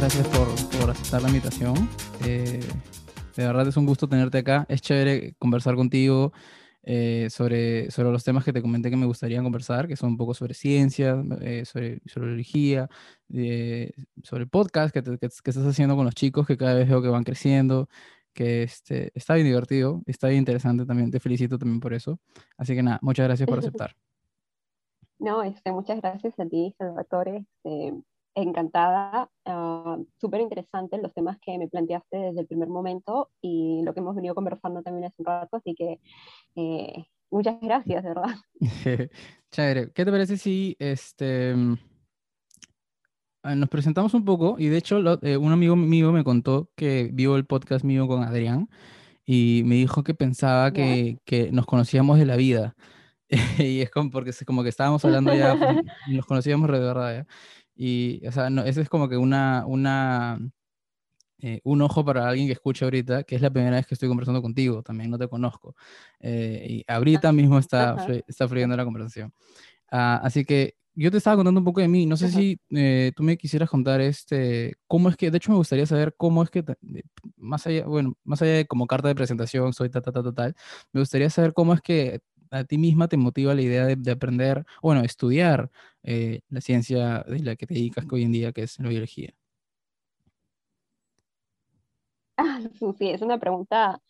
gracias por, por aceptar la invitación. Eh, de verdad es un gusto tenerte acá. Es chévere conversar contigo eh, sobre, sobre los temas que te comenté que me gustaría conversar, que son un poco sobre ciencia, eh, sobre, sobre biología, sobre podcast que, que, estás haciendo con los chicos, que cada vez veo que van creciendo, que este, está bien divertido, está bien interesante también. Te felicito también por eso. Así que nada, muchas gracias por aceptar. No, este, muchas gracias a ti, Salvatore. Este, encantada, uh, súper interesante los temas que me planteaste desde el primer momento y lo que hemos venido conversando también hace un rato, así que eh, muchas gracias, de verdad. Chévere. ¿Qué te parece si este, mm, ah, nos presentamos un poco? Y de hecho, eh, un amigo mío me contó que vio el podcast mío con Adrián y me dijo que pensaba que, que nos conocíamos de la vida. y es como porque es como que estábamos hablando ya, nos conocíamos de verdad ya. Y, o sea, no, ese es como que una, una, eh, un ojo para alguien que escucha ahorita, que es la primera vez que estoy conversando contigo, también no te conozco. Eh, y ahorita mismo está, está fluyendo la conversación. Ah, así que yo te estaba contando un poco de mí, no sé si eh, tú me quisieras contar este, cómo es que, de hecho me gustaría saber cómo es que, más allá, bueno, más allá de como carta de presentación, soy ta, ta, ta, tal, me gustaría saber cómo es que a ti misma te motiva la idea de, aprender, bueno, estudiar eh, la ciencia de la que te dedicas hoy en día, que es la biología? Ah, sí, es una pregunta,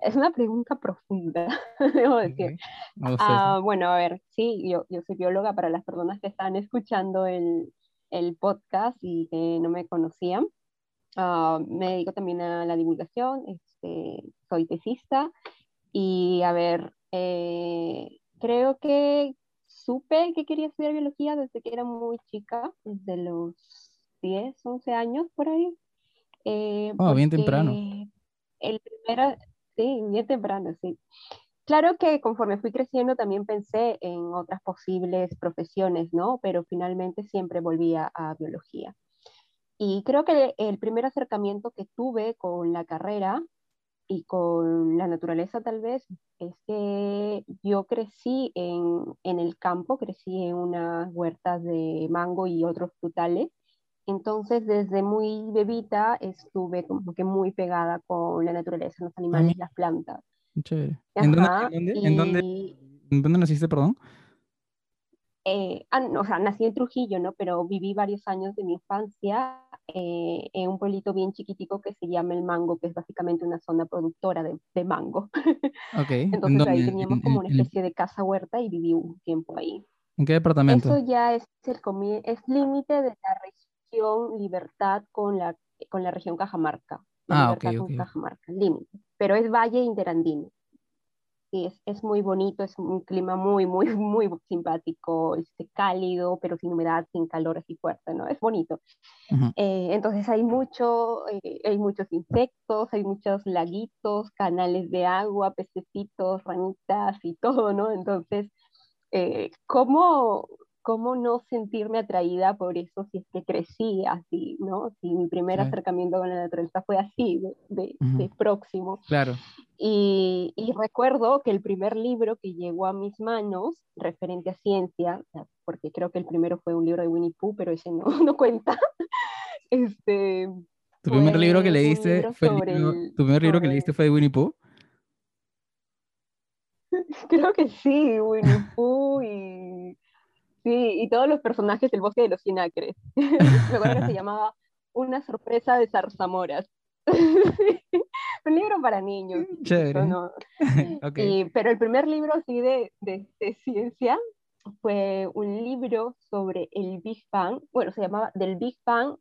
es una pregunta profunda, debo decir. Ah, bueno, a ver, sí, yo, yo soy bióloga para las personas que están escuchando el, el podcast y que no me conocían. Ah, me dedico también a la divulgación, este, soy tesista y a ver, eh, creo que supe que quería estudiar biología desde que era muy chica, desde los 10, 11 años por ahí. Eh, oh, bien temprano. El primero, sí, bien temprano, sí. Claro que conforme fui creciendo también pensé en otras posibles profesiones, ¿no? Pero finalmente siempre volvía a biología. Y creo que el primer acercamiento que tuve con la carrera y con la naturaleza tal vez es que yo crecí en, en, el campo, crecí en unas huertas de mango y otros frutales. Entonces, desde muy bebita estuve como que muy pegada con la naturaleza, los animales, las plantas. ¿En, dónde, ¿En dónde naciste, perdón? Eh, ah, o sea, nací en Trujillo, ¿no? Pero viví varios años de mi infancia eh, en un pueblito bien chiquitico que se llama El Mango, que es básicamente una zona productora de, de mango. Okay. Entonces ahí teníamos como una especie de casa huerta y viví un tiempo ahí. ¿En qué departamento? Eso ya es el es límite de la región Libertad con la, con la región Cajamarca. ah, ok, ok. Cajamarca, límite. Pero es Valle Interandino es, es, muy bonito, es un clima muy, muy, muy simpático, este, cálido, pero sin humedad, sin calor así fuerte, ¿no? Es bonito. Eh, entonces hay, mucho, eh, hay muchos insectos, hay muchos laguitos, canales de agua, pececitos, ranitas y todo, ¿no? Entonces, eh, ¿cómo, ¿cómo no sentirme atraída por eso si es que crecí así, ¿no? Si mi primer acercamiento con la naturaleza fue así, de, de, próximo. Claro. Y, y, recuerdo que el primer libro que llegó a mis manos, referente a ciencia, porque creo que el primero fue un libro de Winnie Pooh, pero ese no, no cuenta. este, ¿Tu primer libro que leíste fue el, ¿Tu primer libro que leíste fue de Winnie Pooh? Creo que sí, Winnie Pooh y Sí, y todos los personajes del bosque de los cien acres. Me acuerdo que se llamaba Una sorpresa de zarzamoras. un libro para niños. Chévere. pero el primer libro así de, de, ciencia fue un libro sobre el Big Bang. Bueno, se llamaba Del Big Bang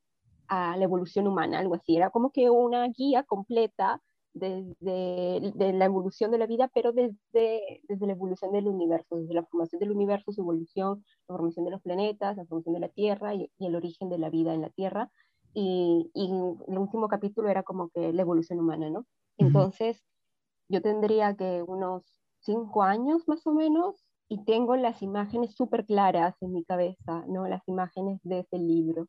a la evolución humana, algo así. Era como que una guía completa desde de la evolución de la vida, pero desde, desde la evolución del universo, desde la formación del universo, su evolución, la formación de los planetas, la formación de la Tierra y, el origen de la vida en la Tierra. Y, y, el último capítulo era como que la evolución humana, ¿no? Entonces, yo tendría que unos cinco años más o menos y tengo las imágenes súper claras en mi cabeza, ¿no? Las imágenes de ese libro.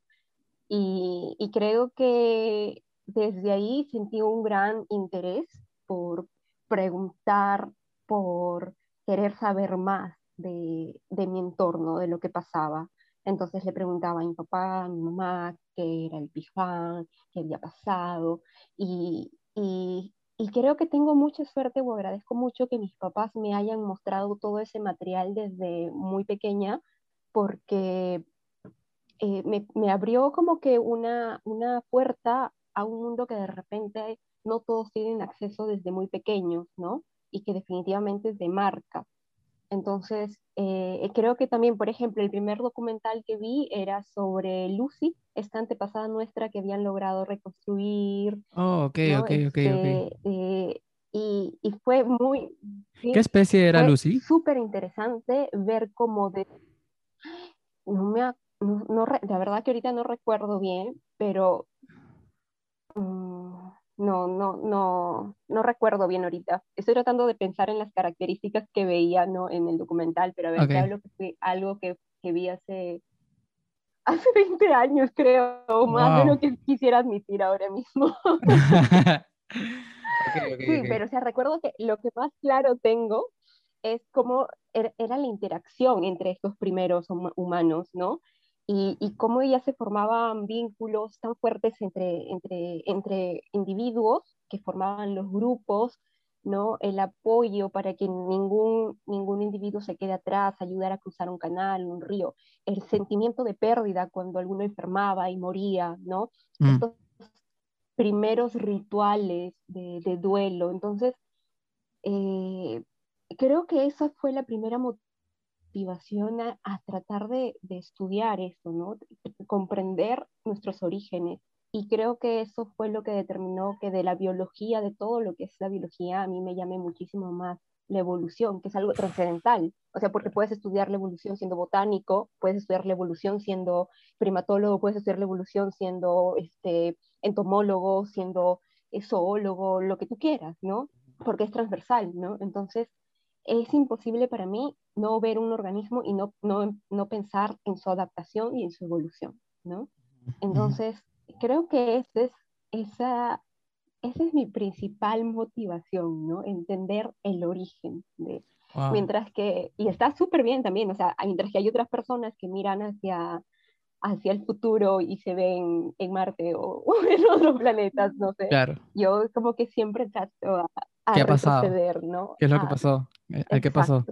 Y, y creo que desde ahí sentí un gran interés por preguntar, por querer saber más de, mi entorno, de lo que pasaba. Entonces le preguntaba a mi papá, a mi mamá, qué era el Bang, qué había pasado. Y, y, y, creo que tengo mucha suerte o agradezco mucho que mis papás me hayan mostrado todo ese material desde muy pequeña, porque eh, me, me, abrió como que una, una puerta a un mundo que de repente no todos tienen acceso desde muy pequeños, ¿no? Y que definitivamente es de marca. Entonces, eh, creo que también, por ejemplo, el primer documental que vi era sobre Lucy, esta antepasada nuestra que habían logrado reconstruir. Oh, ok, ok, ok, este, eh, y, y, fue muy... ¿Qué especie era Lucy? Súper interesante ver cómo de... No me... No, no, la verdad que ahorita no recuerdo bien, pero... Mm, no, no, no, no recuerdo bien ahorita. Estoy tratando de pensar en las características que veía ¿no? en el documental, pero a ver, okay. hablo que fue algo que, que, vi hace, hace 20 años, creo, o más de lo que quisiera admitir ahora mismo. okay, okay, sí, pero o sea, recuerdo que lo que más claro tengo es cómo er, era la interacción entre estos primeros humanos, ¿no? Y, y, cómo ya se formaban vínculos tan fuertes entre, entre, entre individuos que formaban los grupos, ¿no? el apoyo para que ningún, ningún individuo se quede atrás, ayudar a cruzar un canal, un río, el sentimiento de pérdida cuando alguno enfermaba y moría, ¿no? Mm. Estos primeros rituales de, de duelo. Entonces, eh, creo que esa fue la primera motivación a, tratar de, estudiar eso, ¿no? comprender nuestros orígenes. Y creo que eso fue lo que determinó que de la biología, de todo lo que es la biología, a mí me llame muchísimo más la evolución, que es algo trascendental. O sea, porque puedes estudiar la evolución siendo botánico, puedes estudiar la evolución siendo primatólogo, puedes estudiar la evolución siendo este, entomólogo, siendo zoólogo, lo que tú quieras, ¿no? Porque es transversal, ¿no? Entonces, es imposible para mí no ver un organismo y no, no, no pensar en su adaptación y en su evolución, ¿no? Entonces, creo que ese es, esa, esa es mi principal motivación, ¿no? Entender el origen de... Mientras que, y está súper bien también, o sea, mientras que hay otras personas que miran hacia, hacia el futuro y se ven en Marte o, o en otros planetas, no sé. Claro. Yo como que siempre trato a, ¿Qué ha pasado? ¿no? ¿Qué es lo que pasó? ¿Qué pasó?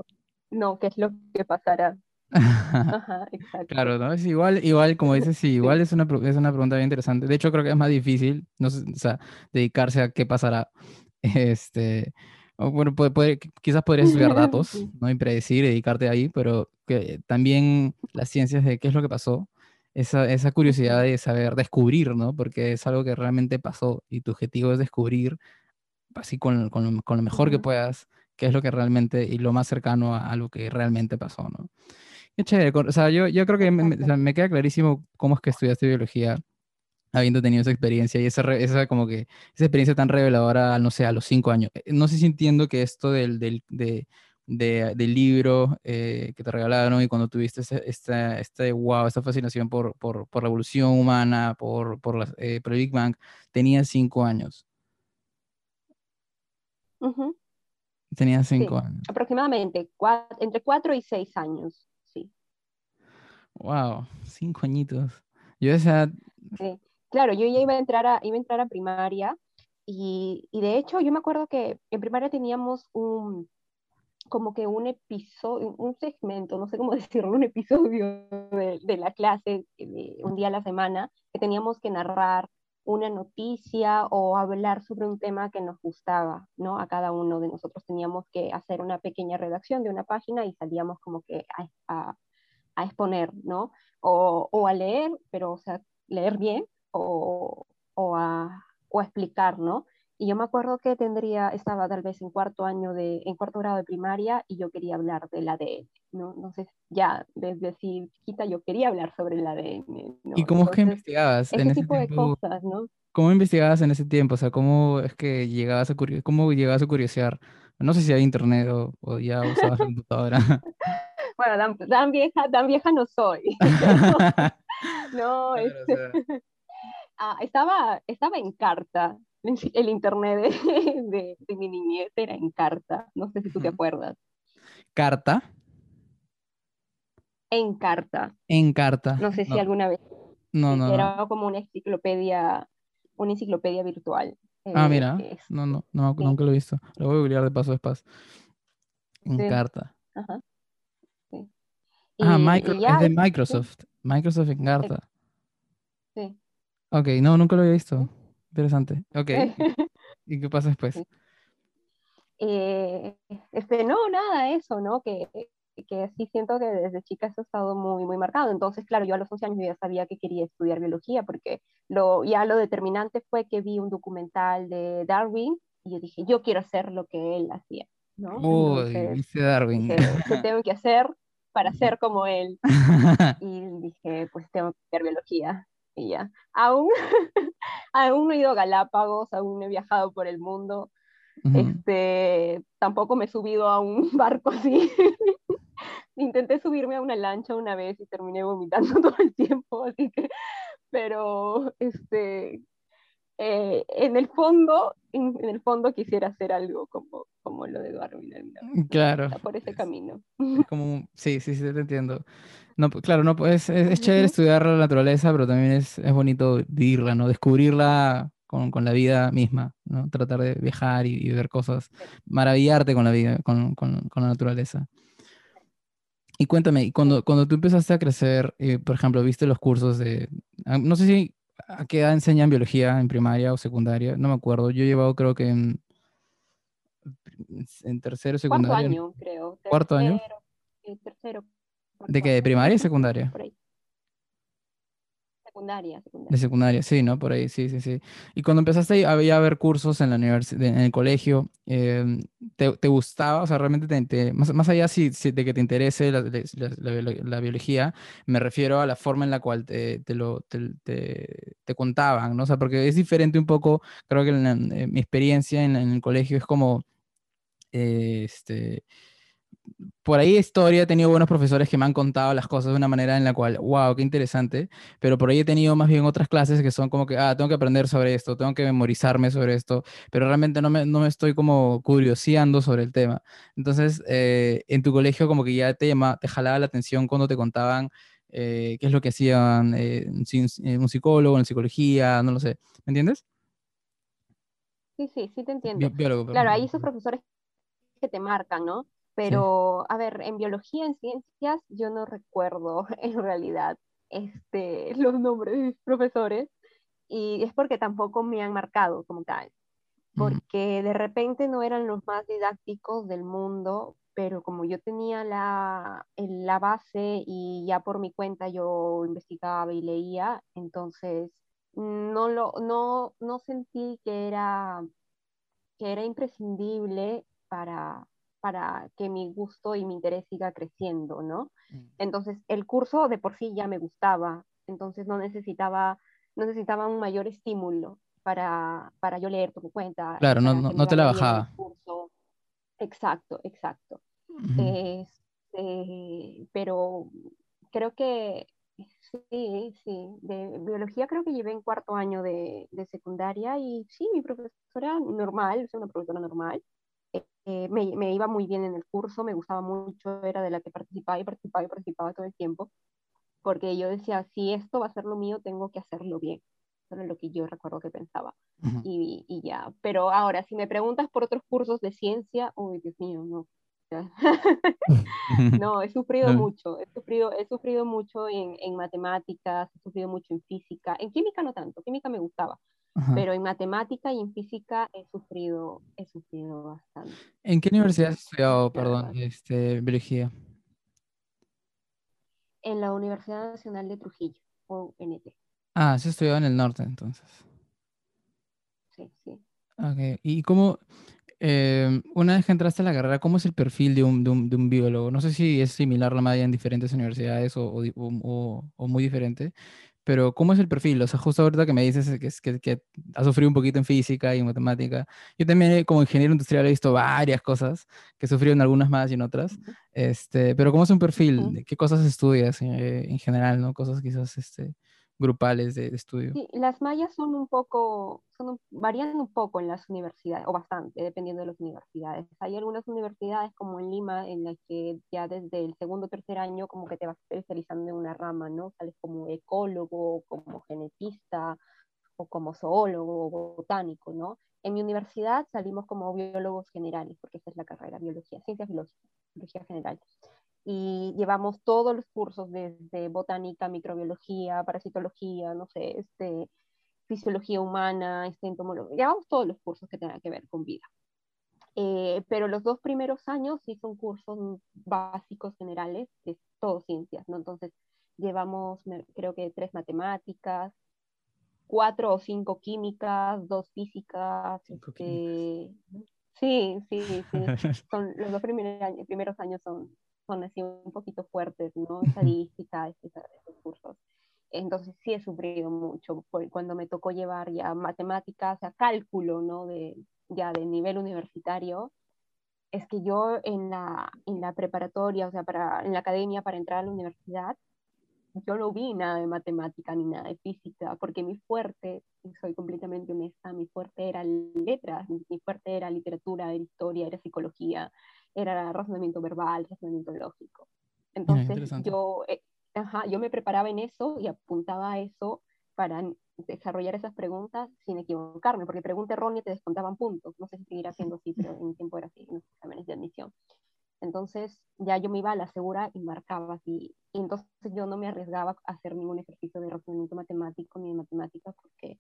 No, ¿qué es lo que pasará? Ajá, exacto. Claro, ¿no? Es igual, igual, como dices, sí, igual es una, es una pregunta bien interesante. De hecho, creo que es más difícil, no sé, o sea, dedicarse a qué pasará. Este, bueno, puede, puede, quizás podrías estudiar datos, ¿no? Y predecir, dedicarte ahí, pero que también las ciencias de qué es lo que pasó, esa, esa curiosidad de saber, descubrir, ¿no? Porque es algo que realmente pasó y tu objetivo es descubrir así con, con, con lo mejor que puedas, qué es lo que realmente y lo más cercano a, a lo que realmente pasó, ¿no? Qué chévere. O sea, yo, yo creo que me, me, me, queda clarísimo cómo es que estudiaste biología habiendo tenido esa experiencia y esa, esa como que esa experiencia tan reveladora, no sé, a los cinco años. Eh, no sé si entiendo que esto del, del, de, de, del libro eh, que te regalaron y cuando tuviste esta, esta, este, wow, esta fascinación por, por, por la evolución humana, por, por, la, eh, por el Big Bang, tenías cinco años. Uh -huh. Tenía cinco sí, años. Aproximadamente, cuatro, entre cuatro y seis años, sí. Wow, cinco añitos. Yo esa... Sí, claro, yo ya iba a entrar a, iba a, entrar a primaria y, y de hecho yo me acuerdo que en primaria teníamos un, como que un episodio, un segmento, no sé cómo decirlo, un episodio de, de la clase, de un día a la semana, que teníamos que narrar una noticia o hablar sobre un tema que nos gustaba, ¿no? A cada uno de nosotros teníamos que hacer una pequeña redacción de una página y salíamos como que a, a, exponer, ¿no? O, o, a leer, pero, o sea, leer bien o, o, a, o a explicar, ¿no? Y yo me acuerdo que tendría, estaba tal vez en cuarto año de, en cuarto grado de primaria y yo quería hablar del ADN, ¿no? No sé, ya desde así chiquita yo quería hablar sobre el ADN. ¿no? ¿Y cómo Entonces, es que investigabas? Ese en tipo ese tiempo, de cosas, ¿no? ¿Cómo investigabas en ese tiempo? O sea, ¿cómo es que llegabas a, cómo llegabas a curiosear? No sé si hay internet o, o ya usabas la computadora. bueno, tan, tan, vieja, tan vieja no soy. no, es, o sea... ah, estaba, estaba en carta, el internet de, de, de, mi niñez era en carta. No sé si tú te acuerdas. ¿Carta? En carta. En carta. No sé si alguna vez. No, no. Era como una enciclopedia, una enciclopedia virtual. ah, mira. No, no, no nunca lo he visto. Lo voy a googlear de paso a paso. En carta. Ajá. ah, es de Microsoft. Microsoft en carta. Sí. Ok, no, nunca lo había visto. Interesante. Ok. ¿Y qué pasa después? Eh, este, no, nada, eso, ¿no? Que, que sí siento que desde chica eso ha estado muy, muy marcado. Entonces, claro, yo a los 11 años ya sabía que quería estudiar biología, porque lo, ya lo determinante fue que vi un documental de Darwin y yo dije, yo quiero hacer lo que él hacía, ¿no? Uy, dice Darwin. ¿Qué tengo que hacer para ser como él? y dije, pues tengo que estudiar biología y ya. Aún, aún no he ido a Galápagos, aún no he viajado por el mundo. este, tampoco me he subido a un barco así. Intenté subirme a una lancha una vez y terminé vomitando todo el tiempo, así que, pero este, eh, en el fondo, en, el fondo quisiera hacer algo como, como lo de Darwin. Claro. Por ese camino. Como, sí, sí, sí, te entiendo. No, claro, no, es, es, chévere estudiar la naturaleza, pero también es, es bonito vivirla, ¿no? Descubrirla con, con, la vida misma, ¿no? Tratar de viajar y, ver cosas, maravillarte con la vida, con, con, con, la naturaleza. Y cuéntame, cuando, cuando tú empezaste a crecer, eh, por ejemplo, viste los cursos de, ah, no sé si a qué edad enseñan biología en primaria o secundaria, no me acuerdo, yo he llevado creo que en, en tercero, secundaria. Cuarto año, creo. ¿Cuarto año? Eh, tercero. ¿De qué? ¿De primaria y secundaria? Secundaria, secundaria. De secundaria, sí, ¿no? Por ahí, sí, sí, sí. Y cuando empezaste a, a ver cursos en la universidad, en el colegio, em, te, gustaba? O sea, realmente, te, más, más, allá si, de que te interese la, biología, me refiero a la forma en la cual te, te lo, te, contaban, ¿no? O sea, porque es diferente un poco, creo que en, mi experiencia en, el colegio es como, este por ahí historia he tenido buenos profesores que me han contado las cosas de una manera en la cual, wow, qué interesante, pero por ahí he tenido más bien otras clases que son como que, ah, tengo que aprender sobre esto, tengo que memorizarme sobre esto, pero realmente no me, no me estoy como curioseando sobre el tema. Entonces, eh, en tu colegio como que ya te, llama, te jalaba la atención cuando te contaban eh, qué es lo que hacían eh, un psicólogo en psicología, no lo sé, ¿me entiendes? Sí, sí, sí te entiendo. claro, hay esos profesores que te marcan, ¿no? Pero, a ver, en biología, en ciencias, yo no recuerdo en realidad este, los nombres de mis profesores y es porque tampoco me han marcado como tal, porque de repente no eran los más didácticos del mundo, pero como yo tenía la, la base y ya por mi cuenta yo investigaba y leía, entonces no, lo, no, no sentí que era, que era imprescindible para, para que mi gusto y mi interés siga creciendo, ¿no? Mm. Entonces, el curso de por sí ya me gustaba, entonces no necesitaba, no necesitaba un mayor estímulo para, para yo leer por mi cuenta. Claro, no, no, te la bajaba. Exacto, exacto. Este, pero creo que sí, sí, de biología creo que llevé en cuarto año de, de secundaria y sí, mi profesora normal, es una profesora normal, eh, me, me, iba muy bien en el curso, me gustaba mucho, era de la que participaba y participaba y participaba todo el tiempo, porque yo decía, si esto va a ser lo mío, tengo que hacerlo bien. Eso era lo que yo recuerdo que pensaba. y, y, ya, pero ahora, si me preguntas por otros cursos de ciencia, uy, Dios mío, no. no, he sufrido mucho, he sufrido, he sufrido mucho en, en matemáticas, he sufrido mucho en física, en química no tanto, química me gustaba, pero en matemática y en física he sufrido, he sufrido bastante. ¿En qué universidad has estudiado, perdón, este, biología? En la Universidad Nacional de Trujillo, o NT. Ah, has estudiado en el norte, entonces. Sí, sí. Ok, ¿y cómo, eh, una vez que entraste a la carrera, cómo es el perfil de un, de un, de un biólogo? No sé si es similar la media en diferentes universidades o, o, o, o muy diferente, pero ¿cómo es el perfil? O sea, justo ahorita que me dices que, que, que has sufrido un poquito en física y en matemática. Yo también como ingeniero industrial he visto varias cosas, que en algunas más y en otras. Este, pero ¿cómo es un perfil? ¿Qué cosas estudias eh, en general, no? Cosas quizás este, grupales de, estudio. Sí, las mallas son un poco, son varían un poco en las universidades, o bastante, dependiendo de las universidades. Hay algunas universidades como en Lima en las que ya desde el segundo o tercer año como que te vas especializando en una rama, ¿no? Sales como ecólogo, como genetista, o como zoólogo, o botánico, ¿no? En mi universidad salimos como biólogos generales, porque esa es la carrera, biología, ciencias biológicas, biología general y llevamos todos los cursos desde botánica, microbiología, parasitología, no sé, este, fisiología humana, este, entomología, llevamos todos los cursos que tengan que ver con vida. Eh, pero los dos primeros años sí son cursos básicos generales, es todo ciencias, ¿no? Entonces llevamos, creo que tres matemáticas, cuatro o cinco químicas, dos físicas. Este, sí, sí, sí. Son, los dos primeros años, primeros años son, son así un poquito fuertes, ¿no? Estadística, estos cursos. Entonces sí he sufrido mucho cuando me tocó llevar ya matemáticas, o sea, cálculo, ¿no? De, ya de nivel universitario. Es que yo en la, en la preparatoria, o sea, para, en la academia para entrar a la universidad, yo no vi nada de matemática ni nada de física, porque mi fuerte, soy completamente honesta, mi fuerte era letras, mi fuerte era literatura, era historia, era psicología, era razonamiento verbal, razonamiento lógico. Entonces yo, eh, ajá, yo me preparaba en eso y apuntaba a eso para desarrollar esas preguntas sin equivocarme, porque pregunta errónea te descontaban puntos. No sé si seguirá siendo así, pero en mi tiempo era así, en los exámenes de admisión. Entonces ya yo me iba a la segura y marcaba así. Y entonces yo no me arriesgaba a hacer ningún ejercicio de razonamiento matemático ni de matemáticas porque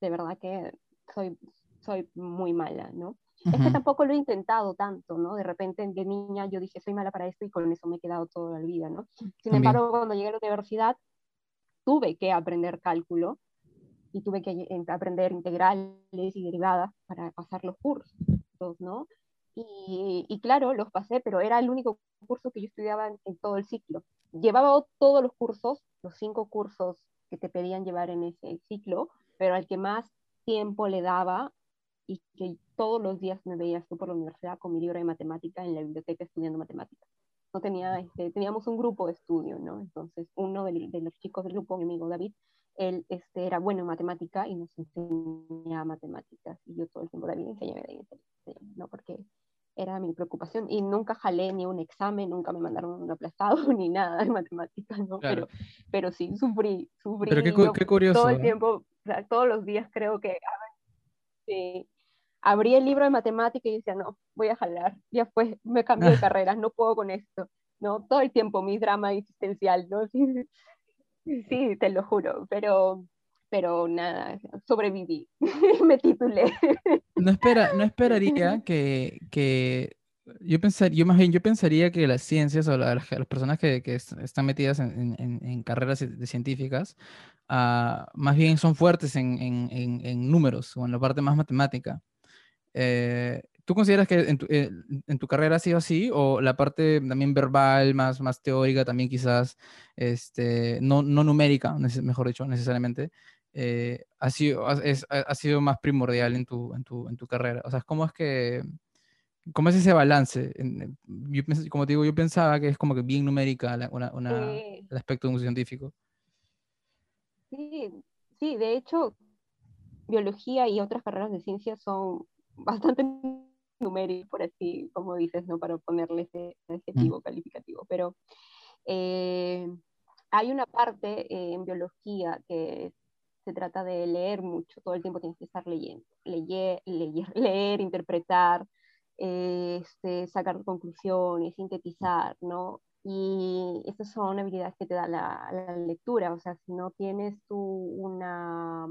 de verdad que soy, soy muy mala, ¿no? Es que tampoco lo he intentado tanto, ¿no? De repente de niña yo dije, soy mala para esto y con eso me he quedado toda la vida, ¿no? Sin embargo, cuando llegué a la universidad, tuve que aprender cálculo y tuve que aprender integrales y derivadas para pasar los cursos, ¿no? Y, y, claro, los pasé, pero era el único curso que yo estudiaba en, en, todo el ciclo. Llevaba todos los cursos, los cinco cursos que te pedían llevar en ese ciclo, pero al que más tiempo le daba y que todos los días me veías tú por la universidad con mi libro de matemática en la biblioteca estudiando matemáticas. No tenía, este, teníamos un grupo de estudio, ¿no? Entonces, uno de, de, los chicos del grupo, mi amigo David, él este, era bueno en matemática y nos enseñaba matemáticas. Y yo todo el tiempo, David, enséñame, David, enséñame, ¿no? Porque era mi preocupación. Y nunca jalé ni un examen, nunca me mandaron un aplazado ni nada de matemáticas, ¿no? Pero, pero sí, sufrí, sufrí. Pero qué, qué curioso. Todo el tiempo, o sea, todos los días creo que... Sí, abrí el libro de matemática y decía, no, voy a jalar, ya fue, me cambio de carrera, no puedo con esto, ¿no? Todo el tiempo mi drama existencial, ¿no? Sí, sí te lo juro, pero, pero nada, sobreviví, me titulé. No, espera, no esperaría que, que yo pensaría, yo más bien, yo pensaría que las ciencias o las, personas que, que, están metidas en, en, en carreras de científicas, uh, más bien son fuertes en, en, números o en la parte más matemática. Eh, ¿Tú consideras que en tu, eh, en tu, carrera ha sido así o la parte también verbal, más, más teórica, también quizás este, no, no numérica, mejor dicho, necesariamente, eh, ha, sido, es, ha sido más primordial en tu, en, tu, en tu carrera? O sea, ¿cómo es que... ¿Cómo es ese balance? Yo, como te digo, yo pensaba que es como que bien numérica una, una, el aspecto de un científico. Sí, sí, de hecho, biología y otras carreras de ciencia son bastante numérico, por así como dices, ¿no? Para ponerle ese adjetivo calificativo. Pero eh, hay una parte en biología que se trata de leer mucho, todo el tiempo tienes que estar leyendo, leer, leer, leer interpretar, este, sacar conclusiones, sintetizar, ¿no? Y estas son habilidades que te da la, la lectura, o sea, si no tienes tú una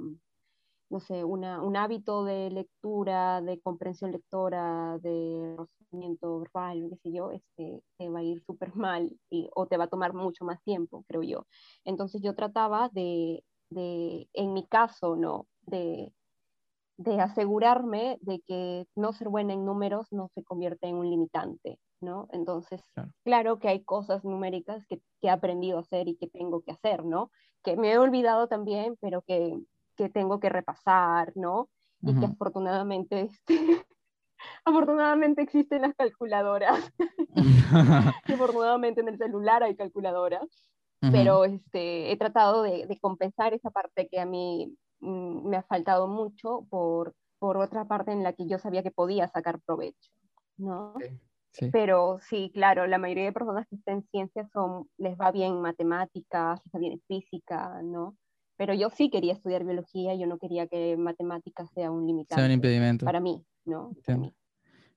no sé, una, un hábito de lectura, de comprensión lectora, de conocimiento verbal, qué sé yo, este, te va a ir súper mal y, o te va a tomar mucho más tiempo, creo yo. Entonces yo trataba de, de en mi caso, ¿no? De, de asegurarme de que no ser buena en números no se convierte en un limitante, ¿no? Entonces, claro, que hay cosas numéricas que, que, he aprendido a hacer y que tengo que hacer, ¿no? Que me he olvidado también, pero que que tengo que repasar, ¿no? Y que afortunadamente, este, afortunadamente existen las calculadoras. y afortunadamente en el celular hay calculadoras. pero este, he tratado de, de, compensar esa parte que a mí mm, me ha faltado mucho por, por otra parte en la que yo sabía que podía sacar provecho, ¿no? Pero sí, claro, la mayoría de personas que están en ciencias son, les va bien matemáticas, les va bien física, ¿no? Pero yo sí quería estudiar biología, yo no quería que matemáticas sea un limitante. Sea un impedimento. Para mí, ¿no? Para mí.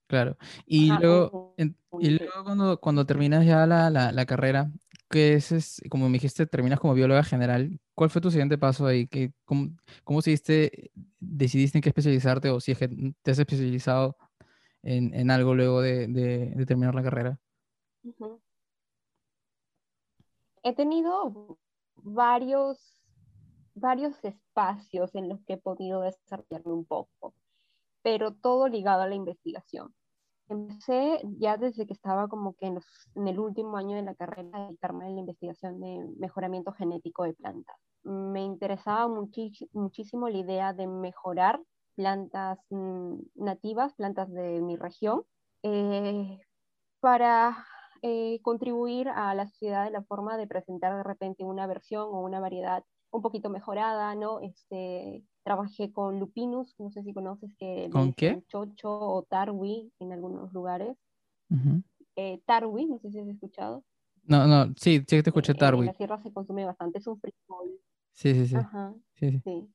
Claro. Y luego, y luego cuando, cuando terminas ya la, la, la carrera, que es, como me dijiste, terminas como bióloga general, ¿cuál fue tu siguiente paso ahí? ¿Qué, cómo, cómo decidiste, decidiste en qué especializarte o si es que te has especializado en, en algo luego de, de, terminar la carrera? He tenido varios, varios espacios en los que he podido desarrollarme un poco, pero todo ligado a la investigación. Empecé ya desde que estaba como que en, el último año de la carrera a dedicarme a la investigación de mejoramiento genético de plantas. Me interesaba muchísimo la idea de mejorar plantas mm, nativas, plantas de mi región, eh, para eh, contribuir a la sociedad de la forma de presentar de repente una versión o una variedad un poquito mejorada, ¿no? Este, trabajé con Lupinus, no sé si conoces que... ¿Con qué? Chocho o Tarwi en algunos lugares. Eh, tarwi, no sé si has escuchado. No, no, sí, sí que te escuché Tarwi. en la sierra se consume bastante, es un frijol. Sí, sí, sí. Ajá, sí. sí.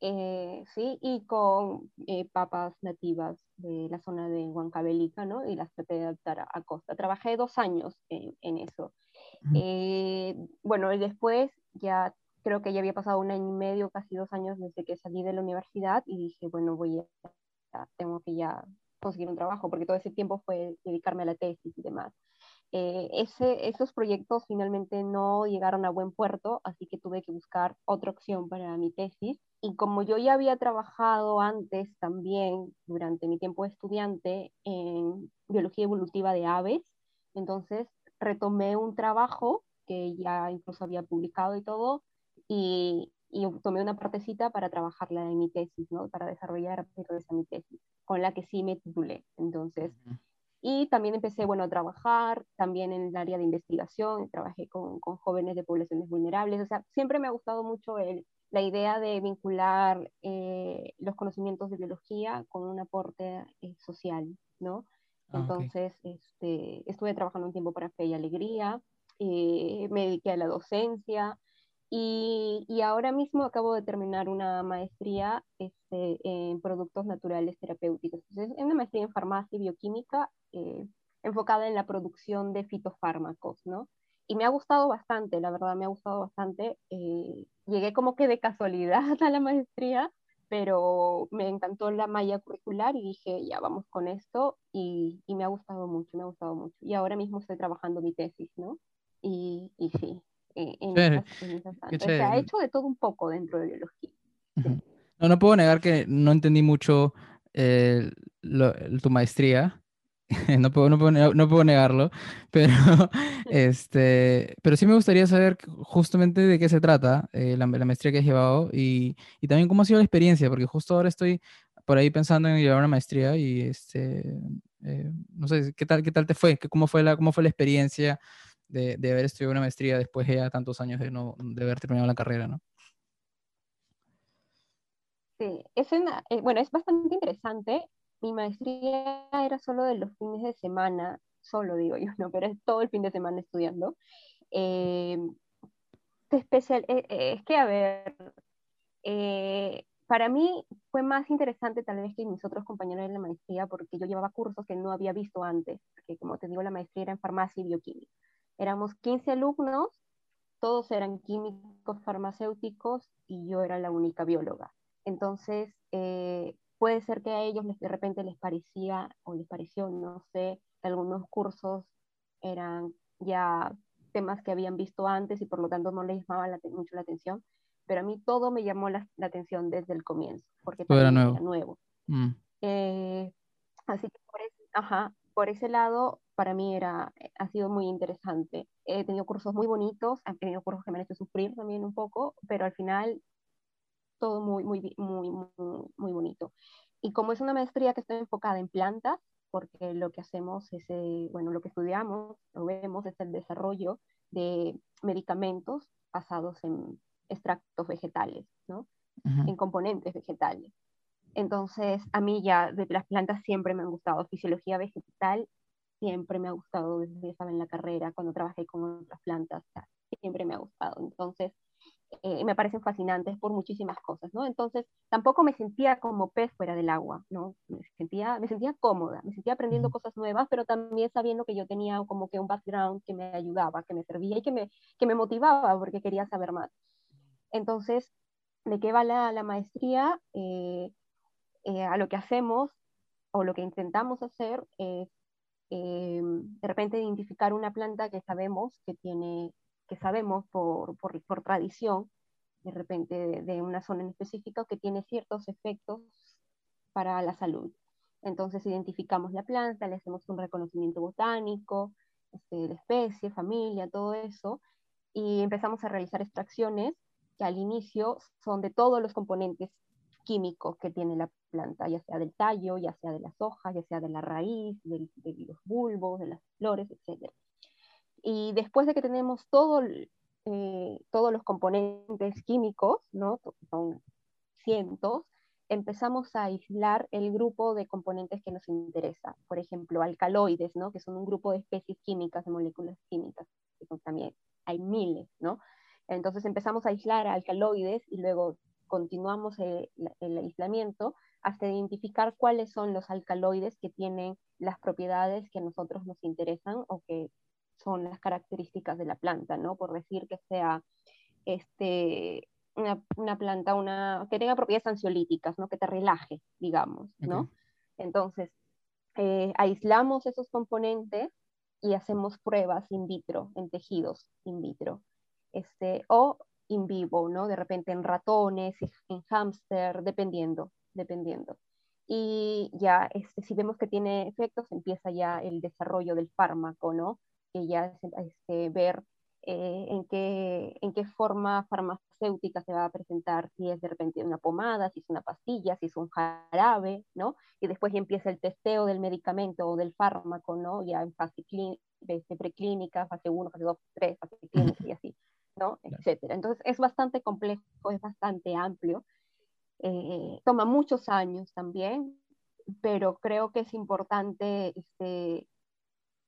Eh, sí, y con eh, papas nativas de la zona de Huancavelica, ¿no? Y las traté de adaptar a, costa. Trabajé dos años en, en eso. Eh, bueno, y después ya creo que ya había pasado un año y medio, casi dos años desde que salí de la universidad y dije, bueno, voy a, tengo que ya conseguir un trabajo, porque todo ese tiempo fue dedicarme a la tesis y demás. Eh, ese, esos proyectos finalmente no llegaron a buen puerto, así que tuve que buscar otra opción para mi tesis. Y como yo ya había trabajado antes también durante mi tiempo de estudiante en biología evolutiva de aves, entonces retomé un trabajo que ya incluso había publicado y todo, y, y tomé una partecita para trabajarla en mi tesis, ¿no? Para desarrollar esa mi tesis, con la que sí me titulé. Entonces, y también empecé, bueno, a trabajar también en el área de investigación, trabajé con, con jóvenes de poblaciones vulnerables, o sea, siempre me ha gustado mucho el, la idea de vincular eh, los conocimientos de biología con un aporte eh, social, ¿no? Ah, Entonces, este, estuve trabajando un tiempo para Fe y Alegría, eh, me dediqué a la docencia y, y, ahora mismo acabo de terminar una maestría este, en productos naturales terapéuticos. es una maestría en farmacia y bioquímica eh, enfocada en la producción de fitofármacos, ¿no? Y me ha gustado bastante, la verdad me ha gustado bastante. Eh, llegué como que de casualidad a la maestría, pero me encantó la malla curricular y dije, ya vamos con esto y, y me ha gustado mucho, me ha gustado mucho. Y ahora mismo estoy trabajando mi tesis, ¿no? Y, y sí, eh, en, ha hecho de todo un poco dentro de biología. No, no puedo negar que no entendí mucho eh, tu maestría. no, puedo, no, puedo, no, puedo, negarlo, pero, este, pero sí me gustaría saber justamente de qué se trata eh, la, maestría que has llevado y, y, también cómo ha sido la experiencia, porque justo ahora estoy por ahí pensando en llevar una maestría y este, eh, no sé, ¿qué tal, ¿qué tal te fue? ¿Cómo fue la, cómo fue la experiencia de, de haber estudiado una maestría después de ya tantos años de, no, de haber terminado la carrera, ¿no? Sí, es una, eh, bueno, es bastante interesante mi maestría era solo de los fines de semana, solo digo yo, no, pero es todo el fin de semana estudiando. Eh, especial, eh, eh, es que, a ver, para mí fue más interesante tal vez que mis otros compañeros de la maestría porque yo llevaba cursos que no había visto antes, porque como te digo, la maestría era en farmacia y bioquímica. Éramos 15 alumnos, todos eran químicos farmacéuticos y yo era la única bióloga. Entonces, puede ser que a ellos de repente les parecía o les pareció, no sé, algunos cursos eran ya temas que habían visto antes y por lo tanto no les llamaba mucho la atención, pero a mí todo me llamó la, atención desde el comienzo, porque todo era nuevo. Mm. Eh, así que por ese, ajá, por ese lado, para mí era, ha sido muy interesante. He tenido cursos muy bonitos, he tenido cursos que me han hecho sufrir también un poco, pero al final todo muy, muy, muy, muy, muy bonito. Y como es una maestría que está enfocada en plantas, porque lo que hacemos es, eh, bueno, lo que estudiamos, lo vemos, es el desarrollo de medicamentos basados en extractos vegetales, ¿no? En componentes vegetales. Entonces, a mí ya de las plantas siempre me han gustado. Fisiología vegetal siempre me ha gustado desde que estaba en la carrera, cuando trabajé con otras plantas, siempre me ha gustado. Entonces, eh, me parecen fascinantes por muchísimas cosas, ¿no? Entonces, tampoco me sentía como pez fuera del agua, ¿no? Me sentía, me sentía cómoda, me sentía aprendiendo cosas nuevas, pero también sabiendo que yo tenía como que un background que me ayudaba, que me servía y que me, que me motivaba porque quería saber más. Entonces, ¿de qué va la, la maestría? Eh, eh, a lo que hacemos o lo que intentamos hacer es de repente identificar una planta que sabemos que tiene que sabemos por, por, por tradición, de repente de, una zona en específico, que tiene ciertos efectos para la salud. Entonces identificamos la planta, le hacemos un reconocimiento botánico, este, de especie, familia, todo eso, y empezamos a realizar extracciones que al inicio son de todos los componentes químicos que tiene la planta, ya sea del tallo, ya sea de las hojas, ya sea de la raíz, de los bulbos, de las flores, etc. Y después de que tenemos todo, eh, todos los componentes químicos, ¿no? son cientos, empezamos a aislar el grupo de componentes que nos interesa. Por ejemplo, alcaloides, ¿no? que son un grupo de especies químicas, de moléculas químicas, que son también hay miles. ¿no? Entonces empezamos a aislar alcaloides y luego continuamos el, el, aislamiento hasta identificar cuáles son los alcaloides que tienen las propiedades que a nosotros nos interesan o que son las características de la planta, ¿no? Por decir que sea este, una, planta una, que tenga propiedades ansiolíticas, ¿no? Que te relaje, digamos, ¿no? Entonces, eh, aislamos esos componentes y hacemos pruebas in vitro, en tejidos in vitro, este, o in vivo, ¿no? De repente en ratones, en hámster, dependiendo, dependiendo. Y ya, este, si vemos que tiene efectos, empieza ya el desarrollo del fármaco, ¿no? Que ya este, ver eh, en, qué, en qué forma farmacéutica se va a presentar, si es de repente una pomada, si es una pastilla, si es un jarabe, ¿no? Y después ya empieza el testeo del medicamento o del fármaco, ¿no? Ya en fase este, preclínica, fase 1, fase 2, 3, fase clínica y así, ¿no? Etcétera. Entonces es bastante complejo, es bastante amplio. Eh, toma muchos años también, pero creo que es importante este,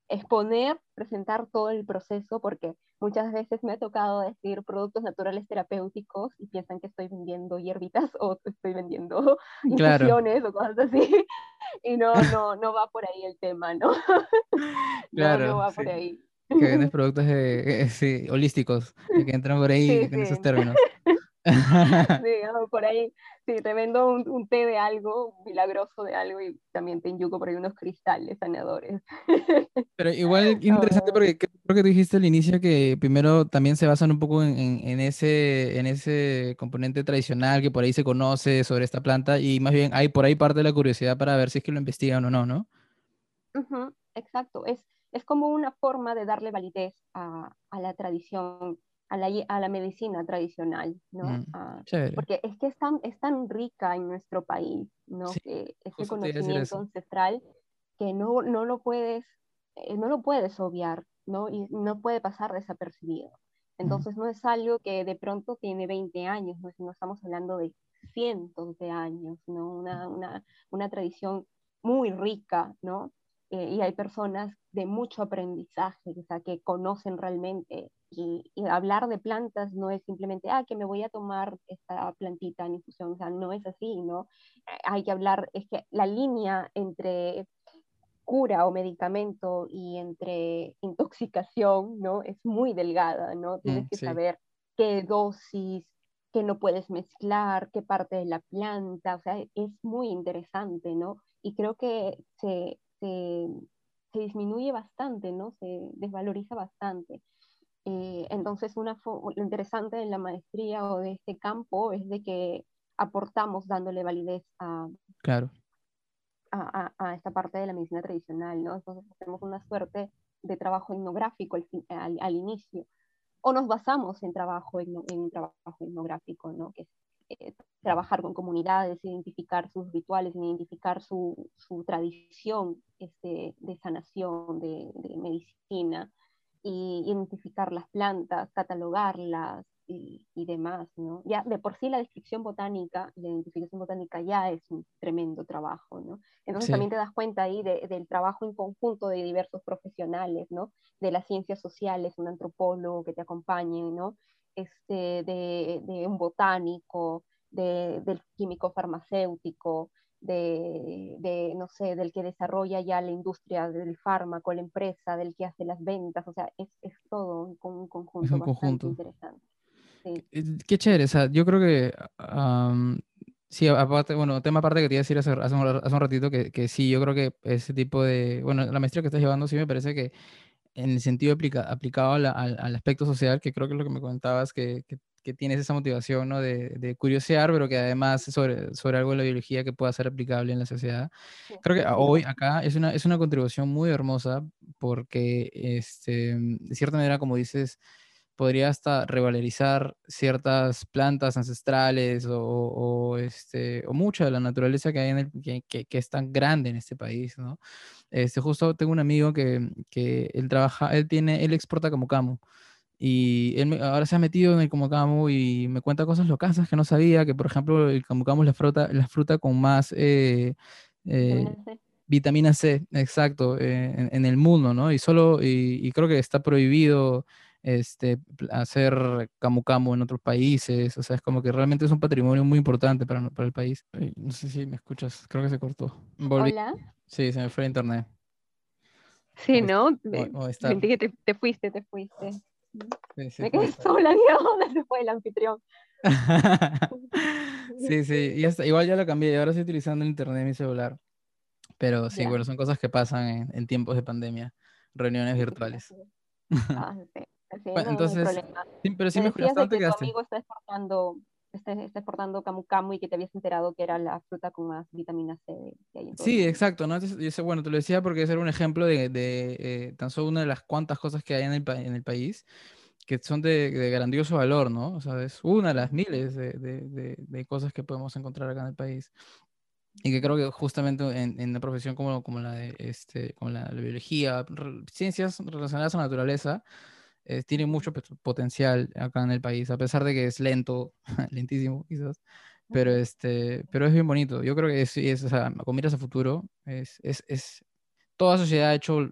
exponer, presentar todo el proceso, porque muchas veces me ha tocado decir productos naturales terapéuticos y piensan que estoy vendiendo hierbitas o estoy vendiendo infusiones o cosas así, y no, no, no va por ahí el tema, ¿no? Claro, no, va por ahí. Que vendes productos holísticos, que entran por ahí en esos términos. sí, por ahí, sí, te vendo un, té de algo, milagroso de algo, y también te inyuco por ahí unos cristales sanadores. Pero igual interesante porque creo que dijiste al inicio que primero también se basan un poco en, en, ese, en ese componente tradicional que por ahí se conoce sobre esta planta, y más bien hay por ahí parte de la curiosidad para ver si es que lo investigan o no, ¿no? exacto, es, es como una forma de darle validez a, a la tradición a la, a la medicina tradicional, ¿no? Mm, ah, porque es que es tan, es tan rica en nuestro país, ¿no? que este conocimiento ancestral que no, no, lo puedes, eh, no lo puedes obviar, ¿no? Y no puede pasar desapercibido. Entonces no es algo que de pronto tiene 20 años, no, no estamos hablando de cientos de años, ¿no? Una, una, una tradición muy rica, ¿no? Eh, y hay personas de mucho aprendizaje, o sea, que conocen realmente. Y, hablar de plantas no es simplemente, ah, que me voy a tomar esta plantita en infusión, o sea, no es así, ¿no? Hay que hablar, es que la línea entre cura o medicamento y entre intoxicación, ¿no? Es muy delgada, ¿no? Tienes mm, que saber qué dosis, qué no puedes mezclar, qué parte de la planta, o sea, es muy interesante, ¿no? Y creo que se, se, se disminuye bastante, ¿no? Se desvaloriza bastante. Eh, entonces, una lo interesante de la maestría o de este campo es de que aportamos dándole validez a, claro. a, a, esta parte de la medicina tradicional, ¿no? Entonces, hacemos una suerte de trabajo etnográfico al, al, inicio, o nos basamos en trabajo, en, en trabajo etnográfico, ¿no? Que es eh, trabajar con comunidades, identificar sus rituales, identificar su, su tradición este, de sanación, de, de, medicina, y identificar las plantas, catalogarlas y, y, demás, ¿no? Ya de por sí la descripción botánica, la identificación botánica ya es un tremendo trabajo, ¿no? Entonces sí. también te das cuenta ahí de, del trabajo en conjunto de diversos profesionales, ¿no? De las ciencias sociales, un antropólogo que te acompañe, ¿no? Este, de, de un botánico, de, del químico farmacéutico, de, de, no sé, del que desarrolla ya la industria del fármaco, la empresa, del que hace las ventas, o sea, es, es todo un, un conjunto es un bastante conjunto. interesante. Sí. Qué chévere, o sea, yo creo que, um, sí, aparte, bueno, tema aparte que te iba a decir hace, hace, un, hace un ratito, que, que sí, yo creo que ese tipo de, bueno, la maestría que estás llevando sí me parece que en el sentido aplica, aplicado al, aspecto social, que creo que es lo que me comentabas, que, que, que tienes esa motivación ¿no? de, de, curiosear, pero que además sobre, sobre algo de la biología que pueda ser aplicable en la sociedad. Creo que hoy acá es una, es una contribución muy hermosa porque, este, de cierta manera, como dices, podría hasta revalorizar ciertas plantas ancestrales o, o, este, o mucha de la naturaleza que hay en el, que, que, que, es tan grande en este país, ¿no? Este, justo tengo un amigo que, que él trabaja, él tiene, él exporta como camo y él me, ahora se ha metido en el camu y me cuenta cosas locas que no sabía, que por ejemplo el camu camu es la fruta, la fruta con más eh, eh, vitamina C, exacto, eh, en, en, el mundo, ¿no? Y solo, y, y, creo que está prohibido este, hacer camu camu en otros países, o sea, es como que realmente es un patrimonio muy importante para, para el país. Ay, no sé si me escuchas, creo que se cortó. Volví. Hola. Sí, se me fue el internet. Sí, ¿no? Sentí que te, te fuiste, te fuiste. Sí, sí, me quedé sola, ¿dónde se fue el anfitrión? sí, sí, y hasta, igual ya lo cambié, ahora estoy utilizando el internet en mi celular. Pero sí, yeah. bueno, son cosas que pasan en, en, tiempos de pandemia, reuniones virtuales. Ah, sí. Sí, bueno, no, entonces, sí, pero sí me bastante que, que tu amigo está exportando, está, está, exportando camu camu y que te habías enterado que era la fruta con más vitamina C que hay en todo Sí, exacto, ¿no? Entonces, bueno, te lo decía porque ese era un ejemplo de, de eh, tan solo una de las cuantas cosas que hay en el, en el país que son de, de, grandioso valor, ¿no? O sea, es una de las miles de, de, de, cosas que podemos encontrar acá en el país. Y que creo que justamente en, en una profesión como, como la de este, como la, la biología, ciencias relacionadas a la naturaleza, eh, tiene mucho potencial acá en el país, a pesar de que es lento, lentísimo quizás, pero, este, pero es bien bonito. Yo creo que es, es o sea, con miras a futuro, es, es, es, toda sociedad ha hecho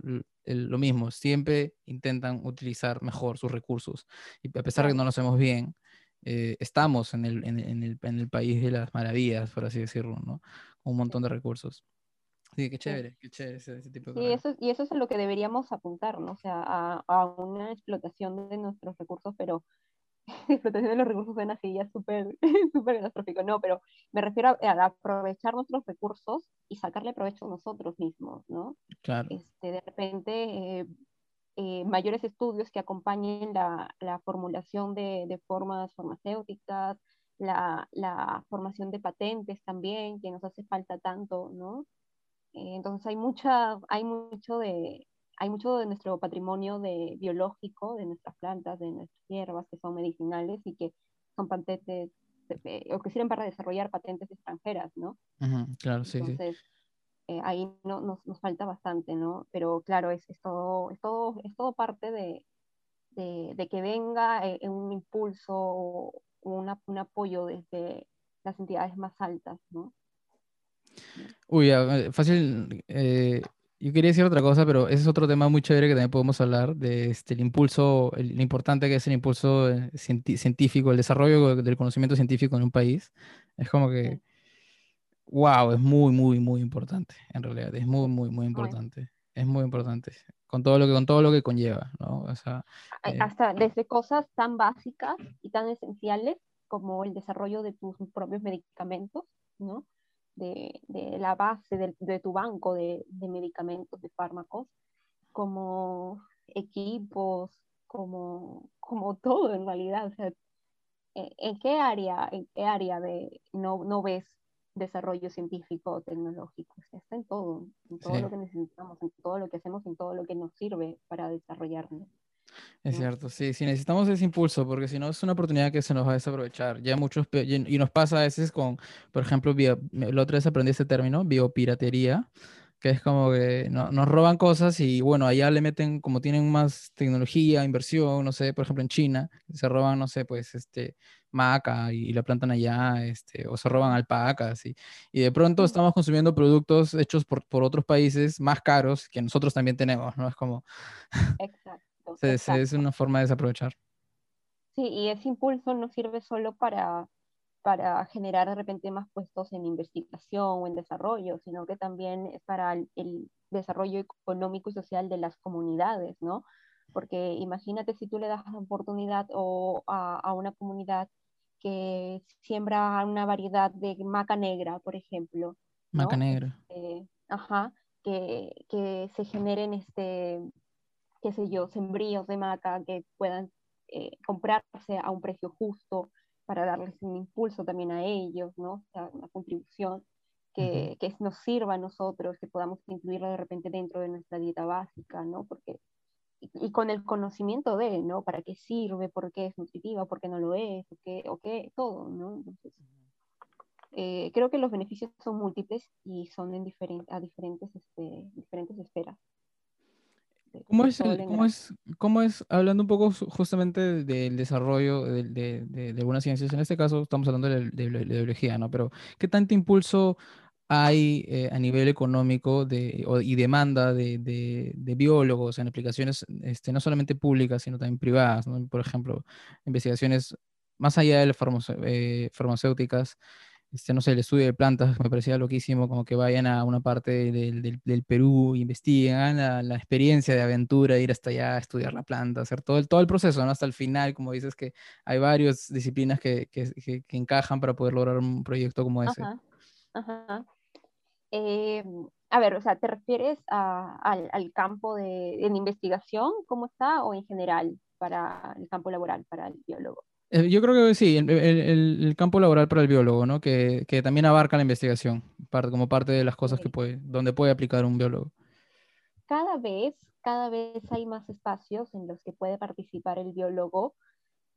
lo mismo, siempre intentan utilizar mejor sus recursos, y a pesar de que no lo hacemos bien, eh, estamos en el, en, en, el, en el país de las maravillas, por así decirlo, ¿no? Con un montón de recursos. Sí, qué chévere, sí. qué chévere ese, ese, tipo de sí, eso, y eso es a lo que deberíamos apuntar, ¿no? O sea, a, a una explotación de nuestros recursos, pero explotación de los recursos suena así ya súper súper catastrófico, no, pero me refiero a, a, aprovechar nuestros recursos y sacarle provecho a nosotros mismos, ¿no? Claro. Este, de repente, eh, eh, mayores estudios que acompañen la, la formulación de, de, formas farmacéuticas, la, la formación de patentes también, que nos hace falta tanto, ¿no? Entonces hay, mucha, hay, mucho de, hay mucho de nuestro patrimonio de, biológico, de nuestras plantas, de nuestras hierbas que son medicinales y que son patentes o que sirven para desarrollar patentes extranjeras, ¿no? Claro, sí, Entonces, sí. Eh, ahí no, nos, nos, falta bastante, ¿no? Pero claro, es, es, todo, es, todo, es todo parte de, de, de que venga eh, un impulso, una, un apoyo desde las entidades más altas, ¿no? Uy, eh, fácil. Eh, yo quería decir otra cosa, pero ese es otro tema muy chévere que también podemos hablar, de este, el impulso, el, lo importante que es el impulso eh, científico, el desarrollo del conocimiento científico en un país. Es como que, wow, es muy, muy, muy importante, en realidad, es muy, muy, muy importante. Es muy importante, con todo lo que, con todo lo que conlleva, ¿no? O sea, eh... Hasta desde cosas tan básicas y tan esenciales como el desarrollo de tus propios medicamentos, ¿no? De, de la base de, de tu banco de, de, medicamentos, de fármacos, como equipos, como, como todo en realidad. O sea, ¿en qué área, en qué área de, no, no ves desarrollo científico o tecnológico? O sea, está en todo, en todo sí. lo que necesitamos, en todo lo que hacemos, en todo lo que nos sirve para desarrollarnos. Es cierto, sí, sí, necesitamos ese impulso, porque si no es una oportunidad que se nos va a desaprovechar. Ya muchos, y nos pasa a veces con, por ejemplo, la otra vez aprendí este término, biopiratería, que es como que no, nos roban cosas y bueno, allá le meten, como tienen más tecnología, inversión, no sé, por ejemplo en China, se roban, no sé, pues este, maca y, la plantan allá, este, o se roban alpacas y, y de pronto estamos consumiendo productos hechos por, por otros países más caros que nosotros también tenemos, ¿no? Es como... Exacto. Es una forma de desaprovechar. Sí, y ese impulso no sirve solo para para generar de repente más puestos en investigación o en desarrollo, sino que también es para el, desarrollo económico y social de las comunidades, ¿no? Porque imagínate si tú le das oportunidad o a, una comunidad que siembra una variedad de maca negra, por ejemplo. Maca negra. Este, ajá, que, que, se generen, este, qué sé yo, sembríos de maca que puedan eh, comprarse a un precio justo, para darles un impulso también a ellos, ¿no? O sea, una contribución que, que, nos sirva a nosotros, que podamos incluirla de repente dentro de nuestra dieta básica, ¿no? Porque, y, con el conocimiento de, ¿no? ¿Para qué sirve? ¿Por qué es nutritiva? ¿Por qué no lo es? ¿O qué? ¿O qué? Todo, ¿no? Entonces, eh, creo que los beneficios son múltiples y son en diferente, a diferentes, este, diferentes esferas. ¿Cómo es, cómo, es, ¿Cómo es, hablando un poco justamente del desarrollo de, de, de, algunas ciencias, en este caso estamos hablando de, biología, ¿no? Pero ¿qué tanto impulso hay eh, a nivel económico de, y demanda de, biólogos en aplicaciones este, no solamente públicas, sino también privadas, ¿no? Por ejemplo, investigaciones más allá de las eh, farmacéuticas este, no sé, el estudio de plantas me parecía loquísimo, como que vayan a una parte del, del, Perú, investiguen la, experiencia de aventura, ir hasta allá, estudiar la planta, hacer todo el, todo el proceso, ¿no? Hasta el final, como dices, que hay varias disciplinas que, que, que, encajan para poder lograr un proyecto como ese. Ajá. Eh, a ver, o sea, ¿te refieres a, al, al, campo de, de investigación, cómo está, o en general para el campo laboral, para el biólogo? Eh, yo creo que sí, el, el, campo laboral para el biólogo, ¿no? Que, que, también abarca la investigación, parte, como parte de las cosas que puede, donde puede aplicar un biólogo. Cada vez, cada vez hay más espacios en los que puede participar el biólogo,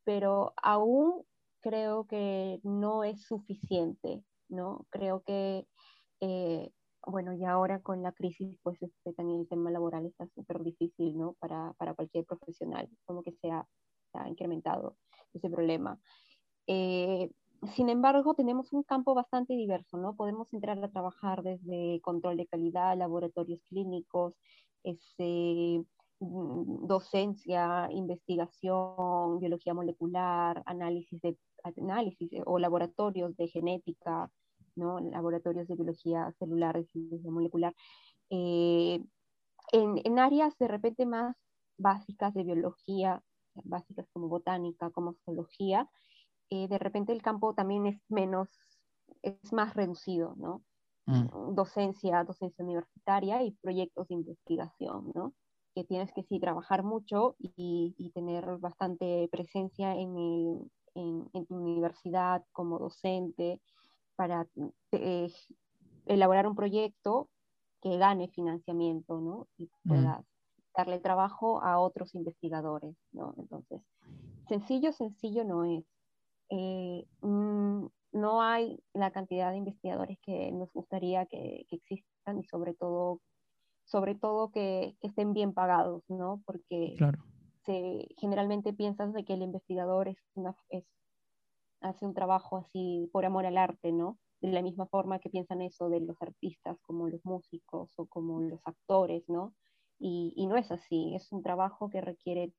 pero aún creo que no es suficiente, ¿no? Creo que, eh, bueno, y ahora con la crisis, pues este, también el tema laboral está súper difícil, ¿no? Para, para cualquier profesional, como que se ha, incrementado ese problema. Eh, sin embargo, tenemos un campo bastante diverso, ¿no? Podemos entrar a trabajar desde control de calidad, laboratorios clínicos, ese, mm, docencia, investigación, biología molecular, análisis, de, análisis o laboratorios de genética, ¿no? laboratorios de biología celular, de biología molecular. Eh, en, en, áreas de repente más básicas de biología, básicas como botánica, como zoología, eh, de repente el campo también es menos, es más reducido, ¿no? Mm. Docencia, docencia universitaria y proyectos de investigación, ¿no? Que tienes que sí trabajar mucho y, y tener bastante presencia en, el, en, en, tu universidad como docente para eh, elaborar un proyecto que gane financiamiento, ¿no? Y mm. Puedas darle trabajo a otros investigadores, ¿no? Entonces, sencillo, sencillo no es. Eh, mm, no hay la cantidad de investigadores que nos gustaría que, existan y sobre todo, sobre todo que, estén bien pagados, ¿no? Porque se, generalmente piensas de que el investigador es una, es, hace un trabajo así por amor al arte, ¿no? De la misma forma que piensan eso de los artistas, como los músicos o como los actores, ¿no? Y, no es así, es un trabajo que requiere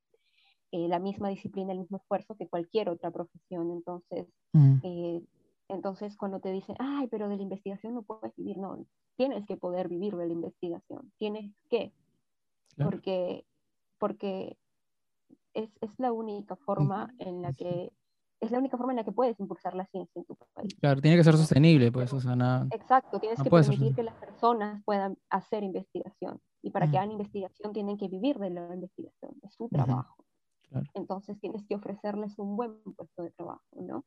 eh, la misma disciplina, el mismo esfuerzo que cualquier otra profesión. Entonces, mm. eh, entonces cuando te dicen, ay, pero de la investigación no puedes vivir, no, tienes que poder vivir de la investigación, tienes que, porque, porque es, es, la única forma en la que es la única forma en la que puedes impulsar la ciencia en tu país. Claro, tiene que ser sostenible, pues, o sea, nada. Exacto, tienes que permitir que las personas puedan hacer investigación. Y para que hagan investigación tienen que vivir de la investigación, es su trabajo. Entonces tienes que ofrecerles un buen puesto de trabajo, ¿no?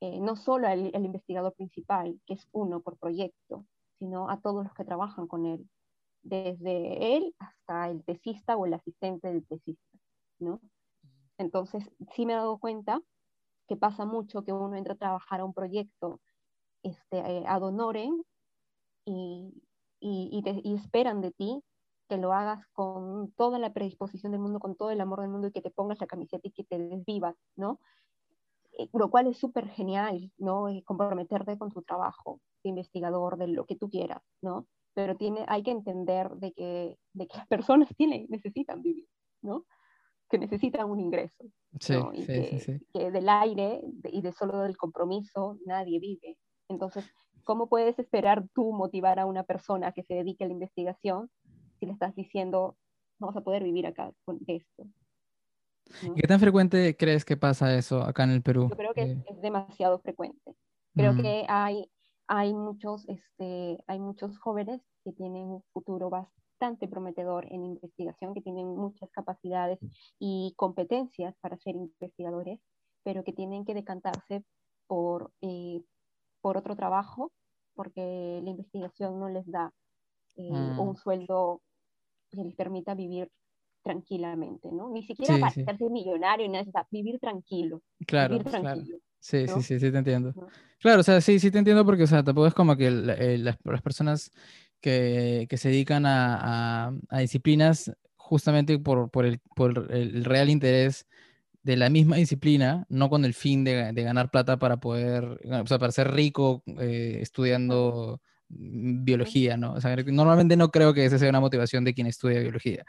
Eh, no solo al, investigador principal, que es uno por proyecto, sino a todos los que trabajan con él, desde él hasta el tesista o el asistente del tesista. ¿no? Entonces, sí me he dado cuenta que pasa mucho que uno entra a trabajar a un proyecto este, eh, ad honorem y, y, y, esperan de ti que lo hagas con toda la predisposición del mundo, con todo el amor del mundo y que te pongas la camiseta y que te desvivas, ¿no? Eh, lo cual es súper genial, ¿no? Comprometerte con tu trabajo de investigador, de lo que tú quieras, ¿no? Pero tiene, hay que entender de que, de que las personas tienen, necesitan vivir, ¿no? Que necesitan un ingreso. Sí, y sí, que, sí, que, del aire y de solo del compromiso nadie vive. Entonces, ¿cómo puedes esperar tú motivar a una persona que se dedique a la investigación si le estás diciendo, vamos a poder vivir acá con esto? ¿Y qué tan frecuente crees que pasa eso acá en el Perú? Yo creo que es, eh, demasiado frecuente. Creo mm. que hay, hay, muchos, este, hay muchos jóvenes que tienen un futuro bastante prometedor en investigación, que tienen muchas capacidades y competencias para ser investigadores, pero que tienen que decantarse por, eh, por otro trabajo, porque la investigación no les da eh, mm. un sueldo que les permita vivir tranquilamente, ¿no? Ni siquiera para ser millonario, nada, vivir tranquilo. Claro, claro. Sí, sí, sí, sí, te entiendo. Claro, o sea, sí, sí te entiendo porque, o sea, tampoco es como que eh, las, las, personas que, que, se dedican a, a, disciplinas justamente por, por, el, por, el, real interés de la misma disciplina, no con el fin de, de ganar plata para poder, o sea, para ser rico eh, estudiando biología, ¿no? O sea, normalmente no creo que esa sea una motivación de quien estudia biología.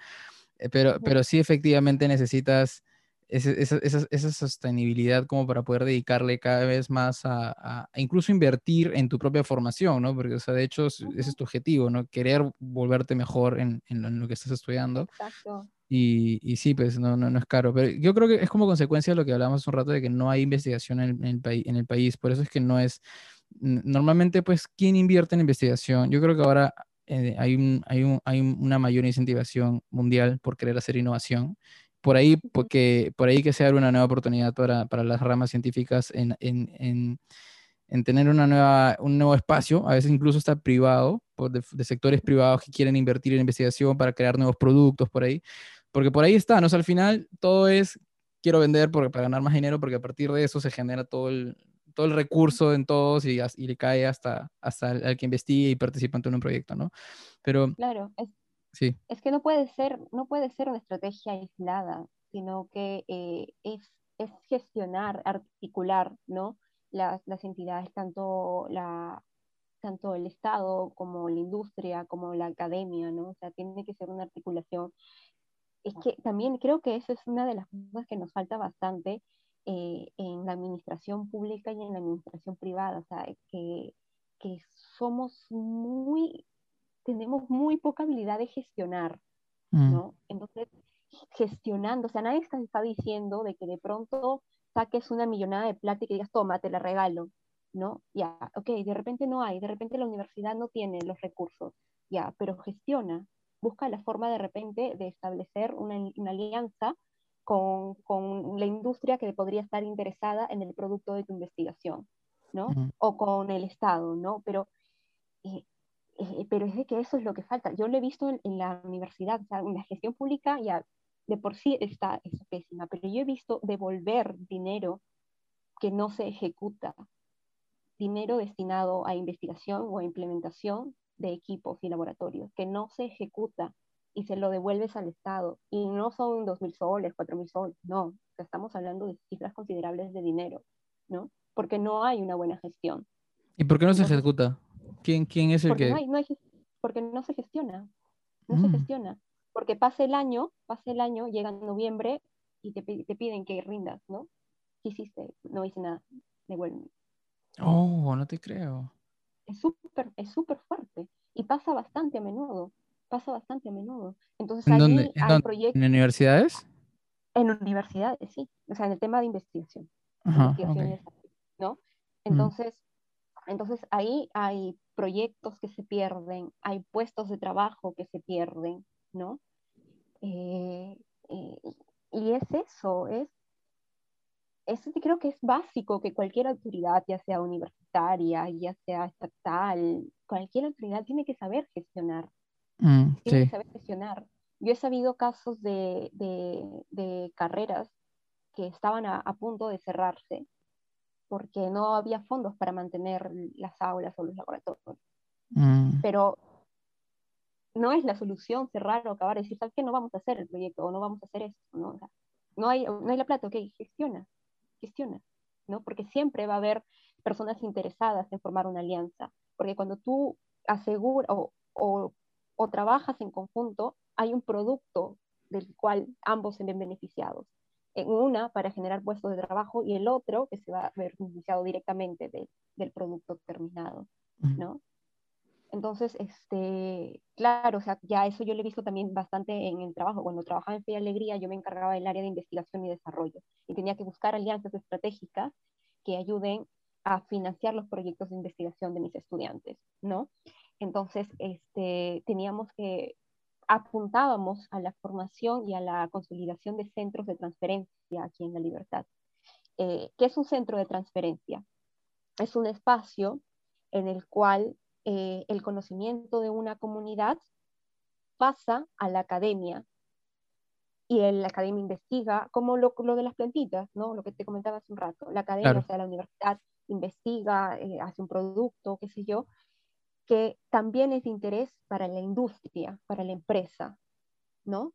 Eh, pero, pero sí efectivamente necesitas esa, esa, sostenibilidad como para poder dedicarle cada vez más a, a, incluso invertir en tu propia formación, ¿no? Porque, o sea, de hecho, ese es tu objetivo, ¿no? Querer volverte mejor en, en lo que estás estudiando. Exacto. Y, y, sí, pues no, no, no, es caro. Pero yo creo que es como consecuencia de lo que hablamos hace un rato de que no hay investigación en, en, el, en el país. Por eso es que no es... Normalmente, pues, ¿quién invierte en investigación? Yo creo que ahora eh, hay, un, hay, un, hay una mayor incentivación mundial por querer hacer innovación. Por ahí, porque, por ahí que se abre una nueva oportunidad para, para las ramas científicas en, en, en, en, tener una nueva, un nuevo espacio, a veces incluso está privado, por de, sectores privados que quieren invertir en investigación para crear nuevos productos por ahí. Porque por ahí está, ¿no? al final todo es, quiero vender porque, para ganar más dinero, porque a partir de eso se genera todo el, todo el recurso en todos y, y le cae hasta, hasta el, que investigue y participa en un proyecto, ¿no? Pero... Claro, es, sí. es que no puede, ser, no puede ser una estrategia aislada, sino que eh, es, es, gestionar, articular, ¿no? Las, las entidades, tanto la, tanto el Estado como la industria, como la academia, ¿no? O sea, tiene que ser una articulación. Es que también creo que eso es una de las cosas que nos falta bastante eh, en la administración pública y en la administración privada, o sea, que, que somos muy, tenemos muy poca habilidad de gestionar, mm. ¿no? Entonces, gestionando, o sea, nadie está, está, diciendo de que de pronto saques una millonada de plata y que digas, toma, te la regalo, ¿no? Ya, ok, de repente no hay, de repente la universidad no tiene los recursos, ya, pero gestiona, busca la forma de repente de establecer una, una alianza con, con, la industria que podría estar interesada en el producto de tu investigación, ¿no? O con el Estado, ¿no? Pero, eh, eh, pero es de que eso es lo que falta. Yo lo he visto en, la universidad, o sea, en la gestión pública ya de por sí está es pésima, pero yo he visto devolver dinero que no se ejecuta, dinero destinado a investigación o a implementación de equipos y laboratorios, que no se ejecuta y se lo devuelves al Estado. Y no son 2.000 soles, 4.000 soles, no. estamos hablando de cifras considerables de dinero, ¿no? Porque no hay una buena gestión. ¿Y por qué no se ejecuta? ¿Quién, quién es el porque que...? No hay, no hay, porque no se gestiona. No se mm. gestiona. Porque pasa el año, pasa el año, llega noviembre y te, te piden que rindas, ¿no? ¿Qué hiciste? No hice nada. Devuelve. Oh, no te creo. Es súper es súper fuerte y pasa bastante a menudo pasa bastante a menudo. Entonces, ¿En dónde? ¿En, universidades? En universidades, sí. O sea, en el tema de investigación. ¿no? Mm. Entonces, entonces, ahí hay proyectos que se pierden, hay puestos de trabajo que se pierden, ¿no? Eh, eh, y es eso, es, es, creo que es básico que cualquier autoridad, ya sea universitaria, ya sea estatal, cualquier autoridad tiene que saber gestionar Mm, tiene que saber gestionar, Yo he sabido casos de, de, carreras que estaban a, punto de cerrarse porque no había fondos para mantener las aulas o los laboratorios. Mm. Pero no es la solución cerrar o acabar, decir, ¿sabes qué? No vamos a hacer el proyecto o no vamos a hacer esto, ¿no? no, hay, no hay la plata, ok, gestiona, gestiona, ¿no? Porque siempre va a haber personas interesadas en formar una alianza, porque cuando tú aseguras o, o, o trabajas en conjunto, hay un producto del cual ambos se ven beneficiados. En una para generar puestos de trabajo y el otro que se va a ver beneficiado directamente del producto terminado, ¿no? Entonces, este, claro, o sea, ya eso yo lo he visto también bastante en el trabajo. Cuando trabajaba en Fe y Alegría, yo me encargaba del área de investigación y desarrollo y tenía que buscar alianzas estratégicas que ayuden a financiar los proyectos de investigación de mis estudiantes, ¿no? Entonces, este, teníamos que apuntábamos a la formación y a la consolidación de centros de transferencia aquí en La Libertad. Eh, ¿Qué es un centro de transferencia? Es un espacio en el cual eh, el conocimiento de una comunidad pasa a la academia y la academia investiga, como lo, de las plantitas, ¿no? lo que te comentaba hace un rato. La academia, o sea, la universidad investiga, eh, hace un producto, qué sé yo, que también es de interés para la industria, para la empresa, ¿no?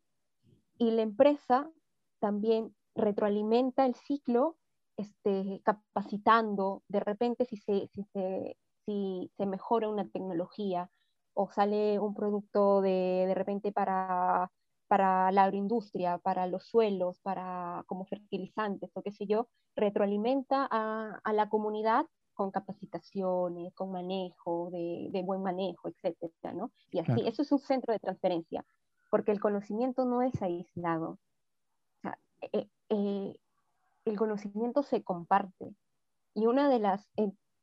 Y la empresa también retroalimenta el ciclo este, capacitando, de repente si se, si se si se mejora una tecnología o sale un producto de, de repente para, para la agroindustria, para los suelos, para como fertilizantes o qué sé yo, retroalimenta a, a la comunidad con capacitaciones, con manejo, de, de, buen manejo, etcétera, ¿no? Y así, eso es un centro de transferencia, porque el conocimiento no es aislado. O sea, eh, eh, el conocimiento se comparte. Y una de las,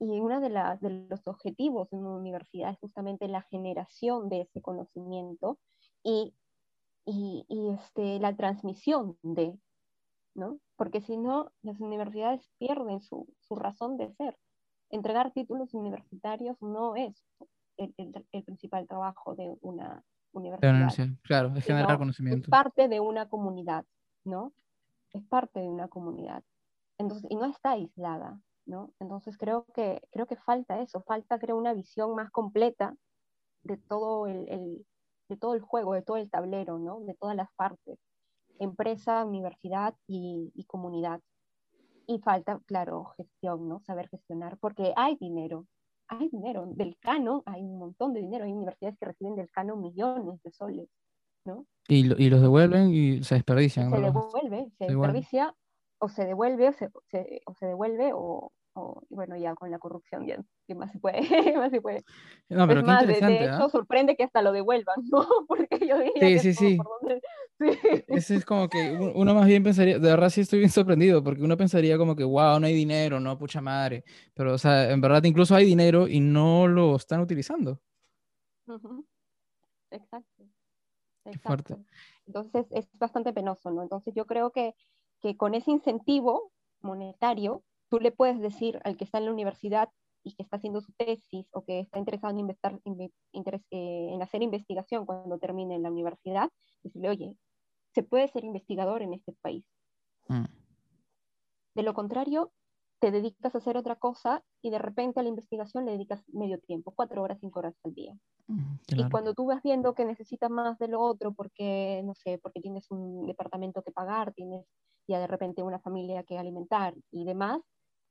y uno de, de los objetivos de una universidad es justamente la generación de ese conocimiento y, y, este, la transmisión de, ¿no? Porque si no, las universidades pierden su, su, razón de ser. Entregar títulos universitarios no es el, el, principal trabajo de una universidad. Claro, es generar conocimiento. Es parte de una comunidad, ¿no? Es parte de una comunidad. Entonces, y no está aislada. Entonces creo que, creo que falta eso, falta creo una visión más completa de todo el, de todo el juego, de todo el tablero, ¿no? De todas las partes, empresa, universidad y, comunidad. Y falta, claro, gestión, ¿no? Saber gestionar, porque hay dinero, hay dinero. Del cano hay un montón de dinero. Hay universidades que reciben del cano millones de soles, ¿no? Y, los devuelven y se desperdician. Se devuelve, se, desperdicia o se devuelve o se, o se devuelve o, y bueno, ya con la corrupción, ya, ¿qué más se puede? más se puede? No, pero más, de, hecho, ¿ah? sorprende que hasta lo devuelvan, ¿no? Porque yo diría sí, que sí, sí. Eso es como que uno más bien pensaría, de verdad sí estoy bien sorprendido, porque uno pensaría como que, wow, no hay dinero, no, pucha madre. Pero, o sea, en verdad incluso hay dinero y no lo están utilizando. Exacto. Exacto. Entonces es bastante penoso, ¿no? Entonces yo creo que, que con ese incentivo monetario tú le puedes decir al que está en la universidad y que está haciendo su tesis o que está interesado en, eh, en hacer investigación cuando termine en la universidad, decirle, oye, se puede ser investigador en este país. Mm. De lo contrario, te dedicas a hacer otra cosa y de repente a la investigación le dedicas medio tiempo, cuatro horas, cinco horas al día. Mm, y cuando tú vas viendo que necesitas más de lo otro porque, no sé, porque tienes un departamento que pagar, tienes ya de repente una familia que alimentar y demás,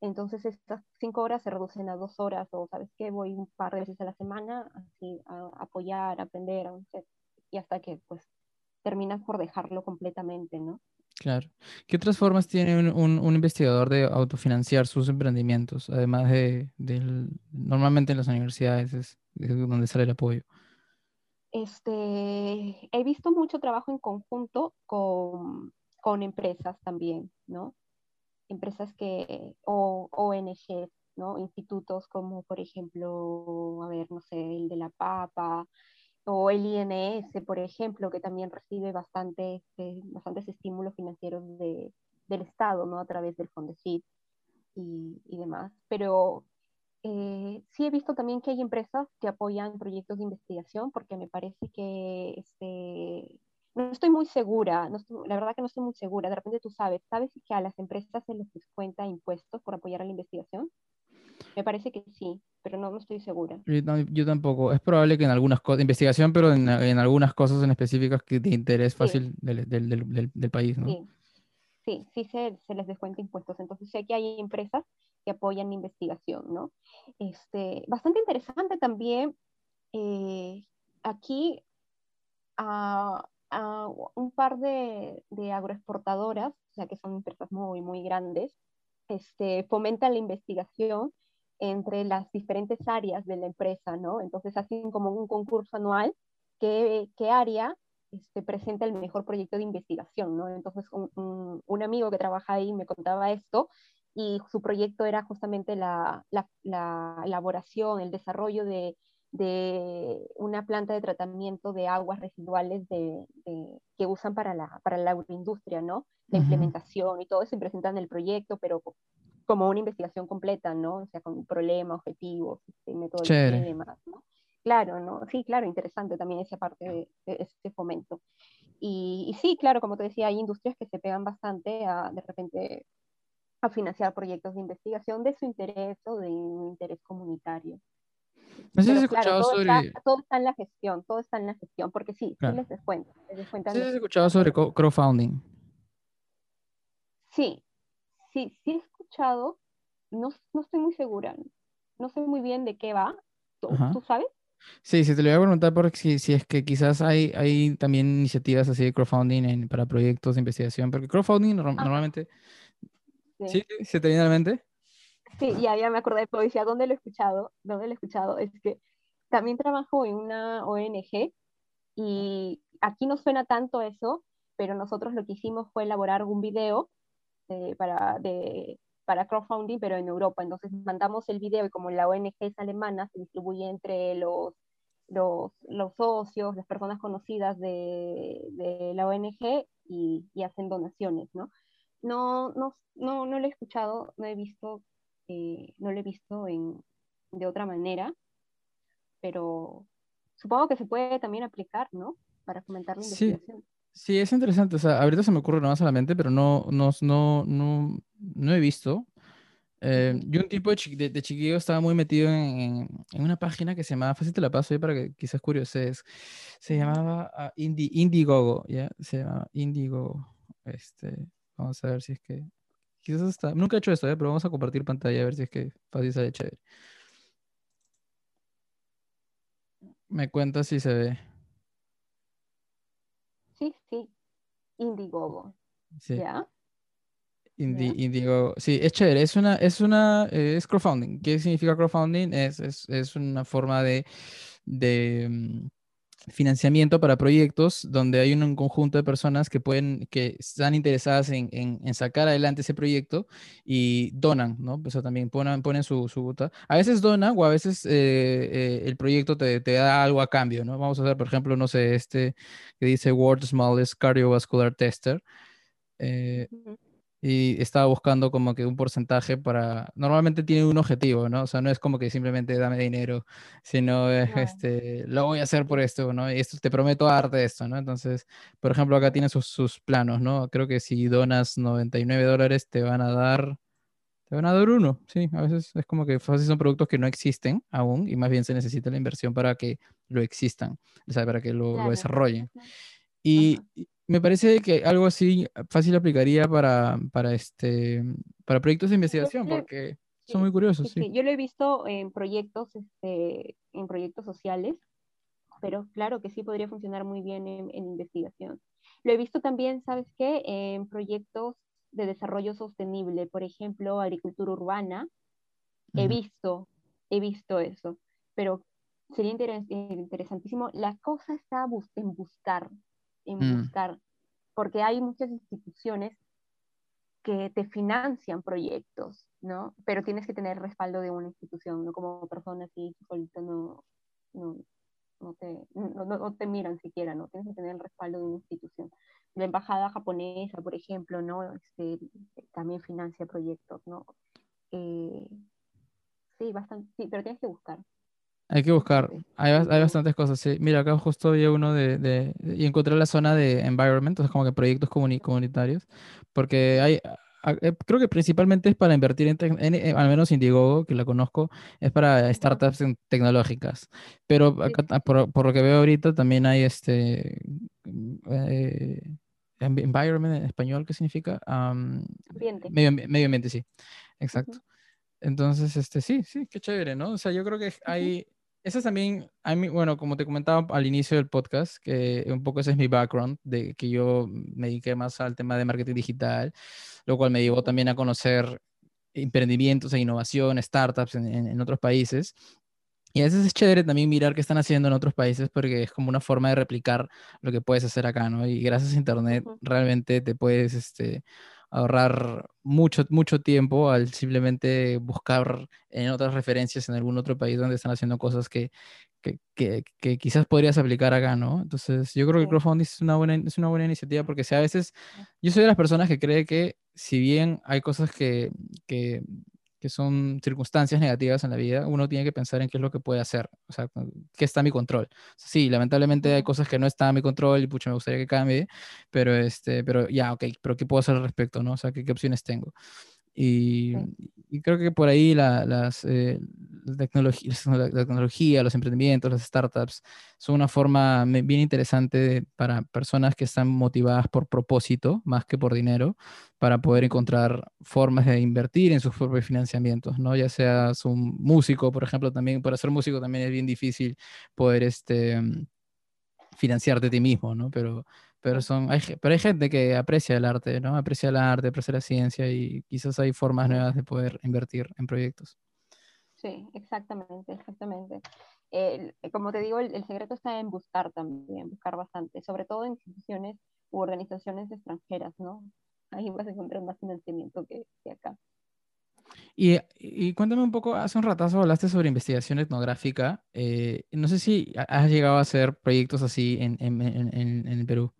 entonces estas cinco horas se reducen a dos horas o, ¿sabes qué? Voy un par de veces a la semana así, a apoyar, a aprender, a, y hasta que pues terminas por dejarlo completamente, ¿no? Claro. ¿Qué otras formas tiene un, un, investigador de autofinanciar sus emprendimientos? Además de, normalmente en las universidades es, donde sale el apoyo. Este, he visto mucho trabajo en conjunto con, con empresas también, ¿no? empresas que, o ONGs, ¿no? Institutos como, por ejemplo, a ver, no sé, el de la Papa, o el INS, por ejemplo, que también recibe bastante, este, bastantes estímulos financieros de, del Estado, ¿no? A través del Fondesit y, y demás. Pero eh, sí he visto también que hay empresas que apoyan proyectos de investigación, porque me parece que este, no estoy muy segura, la verdad que no estoy muy segura, de repente tú sabes, ¿sabes que a las empresas se les descuenta impuestos por apoyar a la investigación? Me parece que sí, pero no, no estoy segura. Yo, tampoco. Es probable que en algunas cosas, investigación, pero en, en, algunas cosas en específicas que de interés fácil del, del, del, del, país, ¿no? Sí, sí, sí se, se, les descuenta impuestos. Entonces sé que hay empresas que apoyan la investigación, ¿no? Este, bastante interesante también. Eh, aquí a, a, un par de, de agroexportadoras, o sea que son empresas muy, muy grandes, este, fomentan la investigación entre las diferentes áreas de la empresa, ¿no? Entonces hacen como un concurso anual, ¿qué, qué área este, presenta el mejor proyecto de investigación, ¿no? Entonces un, un, amigo que trabaja ahí me contaba esto y su proyecto era justamente la, la, la elaboración, el desarrollo de, de, una planta de tratamiento de aguas residuales de, de, que usan para la, para la agroindustria, ¿no? La implementación y todo eso, y presentan el proyecto, pero como una investigación completa, ¿no? O sea, con problema, objetivos, este, metodología y demás, ¿no? Claro, ¿no? Sí, claro, interesante también esa parte de, este fomento. Y, sí, claro, como te decía, hay industrias que se pegan bastante a, de repente, a financiar proyectos de investigación de su interés o de un interés comunitario. No sé si has escuchado todo sobre... Está, todo está en la gestión, todo está en la gestión, porque sí, sí les descuento. Les si has escuchado sobre crowdfunding. Sí, sí, sí escuchado, no, no estoy muy segura, no sé muy bien de qué va, ¿tú, ¿tú sabes? Sí, sí, te lo voy a preguntar porque si, si es que quizás hay, hay también iniciativas así de crowdfunding en, para proyectos de investigación, porque crowdfunding ah. normalmente... Sí. sí. ¿Se te viene a la mente? Sí, ya, ya me acordé, pero decía, ¿dónde lo he escuchado? ¿Dónde lo he escuchado? Es que también trabajo en una ONG y aquí no suena tanto eso, pero nosotros lo que hicimos fue elaborar un video eh, para, de, para crowdfunding, pero en Europa. Entonces mandamos el video y como la ONG es alemana, se distribuye entre los, los, los socios, las personas conocidas de, de la ONG y, y, hacen donaciones, ¿no? No, no, no, no lo he escuchado, no he visto, eh, no lo he visto en, de otra manera, pero supongo que se puede también aplicar, ¿no? Para fomentar la investigación. Sí, es interesante. O sea, ahorita se me ocurre nada más a la mente, pero no, no, no, no, no he visto. Eh, yo un tipo de, chiquillo estaba muy metido en, en, una página que se llamaba, fácil te la paso ahí para que quizás curioses, se llamaba uh, Indie, Indiegogo, ¿ya? Se llama Indiegogo. Este, vamos a ver si es que, quizás está, nunca he hecho esto, ¿eh? pero vamos a compartir pantalla a ver si es que fácil sale chévere. Me cuenta si se ve. Sí, sí. Indiegogo. Sí. ¿Ya? Indiegogo. Sí, es chévere. Es una, es una, es crowdfunding. ¿Qué significa crowdfunding? Es, es, es una forma de, de mm, financiamiento para proyectos donde hay un, conjunto de personas que pueden, que están interesadas en, en, sacar adelante ese proyecto y donan, ¿no? Eso también ponen, ponen su, su A veces donan o a veces eh, eh, el proyecto te, te, da algo a cambio, ¿no? Vamos a ver, por ejemplo, no sé, este que dice World's Smallest Cardiovascular Tester. Eh, y estaba buscando como que un porcentaje para, normalmente tiene un objetivo, ¿no? O sea, no es como que simplemente dame dinero, sino este, lo voy a hacer por esto, ¿no? Y esto te prometo darte esto, ¿no? Entonces, por ejemplo, acá tiene sus, sus planos, ¿no? Creo que si donas 99 dólares te van a dar, te van a dar uno, sí, a veces es como que fácil son productos que no existen aún y más bien se necesita la inversión para que lo existan, o sea, para que lo, lo desarrollen. Y, me parece que algo así fácil aplicaría para, para, este, para proyectos de investigación, porque son muy curiosos. Sí, Yo lo he visto en proyectos, este, en proyectos sociales, pero claro que sí podría funcionar muy bien en, investigación. Lo he visto también, ¿sabes qué? En proyectos de desarrollo sostenible, por ejemplo, agricultura urbana. He visto, he visto eso, pero sería interesantísimo. La cosa está en buscar, en mm. buscar, porque hay muchas instituciones que te financian proyectos, ¿no? Pero tienes que tener respaldo de una institución, no como persona así, solito no, no, no, te, no, no, te miran siquiera, ¿no? Tienes que tener el respaldo de una institución. La embajada japonesa, por ejemplo, ¿no? Este, también financia proyectos, ¿no? Eh, sí, bastante, sí, pero tienes que buscar. Hay que buscar. Hay, hay, bastantes cosas, sí. Mira, acá justo vi uno de, de, Y encontré la zona de environment, es como que proyectos comunitarios, porque hay... Eh, creo que principalmente es para invertir en, en, al menos Indiegogo, que la conozco, es para startups tecnológicas. Pero acá, por, por, lo que veo ahorita también hay este... Eh, environment en español, ¿qué significa? ambiente. Medio, medio, ambiente, sí. Exacto. Entonces, este, sí, sí, qué chévere, ¿no? O sea, yo creo que hay, eso también, bueno, como te comentaba al inicio del podcast, que un poco ese es mi background, de que yo me dediqué más al tema de marketing digital, lo cual me llevó también a conocer emprendimientos e innovación, startups en, en, otros países. Y a veces es chévere también mirar qué están haciendo en otros países porque es como una forma de replicar lo que puedes hacer acá, ¿no? Y gracias a Internet realmente te puedes, este, ahorrar mucho, mucho tiempo al simplemente buscar en otras referencias en algún otro país donde están haciendo cosas que, que, que, quizás podrías aplicar acá, ¿no? Entonces, yo creo que el crowdfunding es una buena, es una buena iniciativa porque si a veces, yo soy de las personas que cree que si bien hay cosas que, que que son circunstancias negativas en la vida, uno tiene que pensar en qué es lo que puede hacer, o sea, qué está a mi control. Sí, lamentablemente hay cosas que no están a mi control y pucha, me gustaría que cambie, pero, este, pero ya, ok, pero ¿qué puedo hacer al respecto, no? O sea, ¿qué, qué opciones tengo? Y, creo que por ahí la, las, eh, la, tecnología, la, tecnología, los emprendimientos, las startups son una forma bien interesante para personas que están motivadas por propósito más que por dinero, para poder encontrar formas de invertir en sus propios financiamientos, ¿no? Ya seas un músico, por ejemplo, también para ser músico también es bien difícil poder este, financiarte a ti mismo, ¿no? Pero pero, son, hay, pero hay gente que aprecia el arte, ¿no? Aprecia el arte, aprecia la ciencia y quizás hay formas nuevas de poder invertir en proyectos. Sí, exactamente, exactamente. como te digo, el, secreto está en buscar también, buscar bastante, sobre todo en instituciones u organizaciones extranjeras, ¿no? Ahí vas a encontrar más financiamiento que, acá. Y, y, cuéntame un poco, hace un ratazo hablaste sobre investigación etnográfica. Eh, no sé si has llegado a hacer proyectos así en, en, en, en Perú.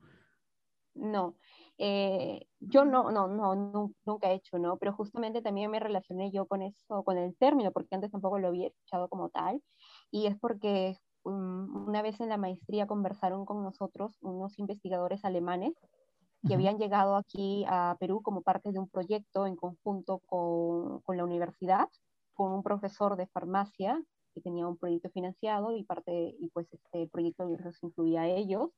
No, eh, yo no, no, no, nunca he hecho, ¿no? Pero justamente también me relacioné yo con eso, con el término, porque antes tampoco lo había escuchado como tal, y es porque um, una vez en la maestría conversaron con nosotros unos investigadores alemanes que habían llegado aquí a Perú como parte de un proyecto en conjunto con, con la universidad, con un profesor de farmacia que tenía un proyecto financiado y parte, y pues este proyecto los incluía a ellos,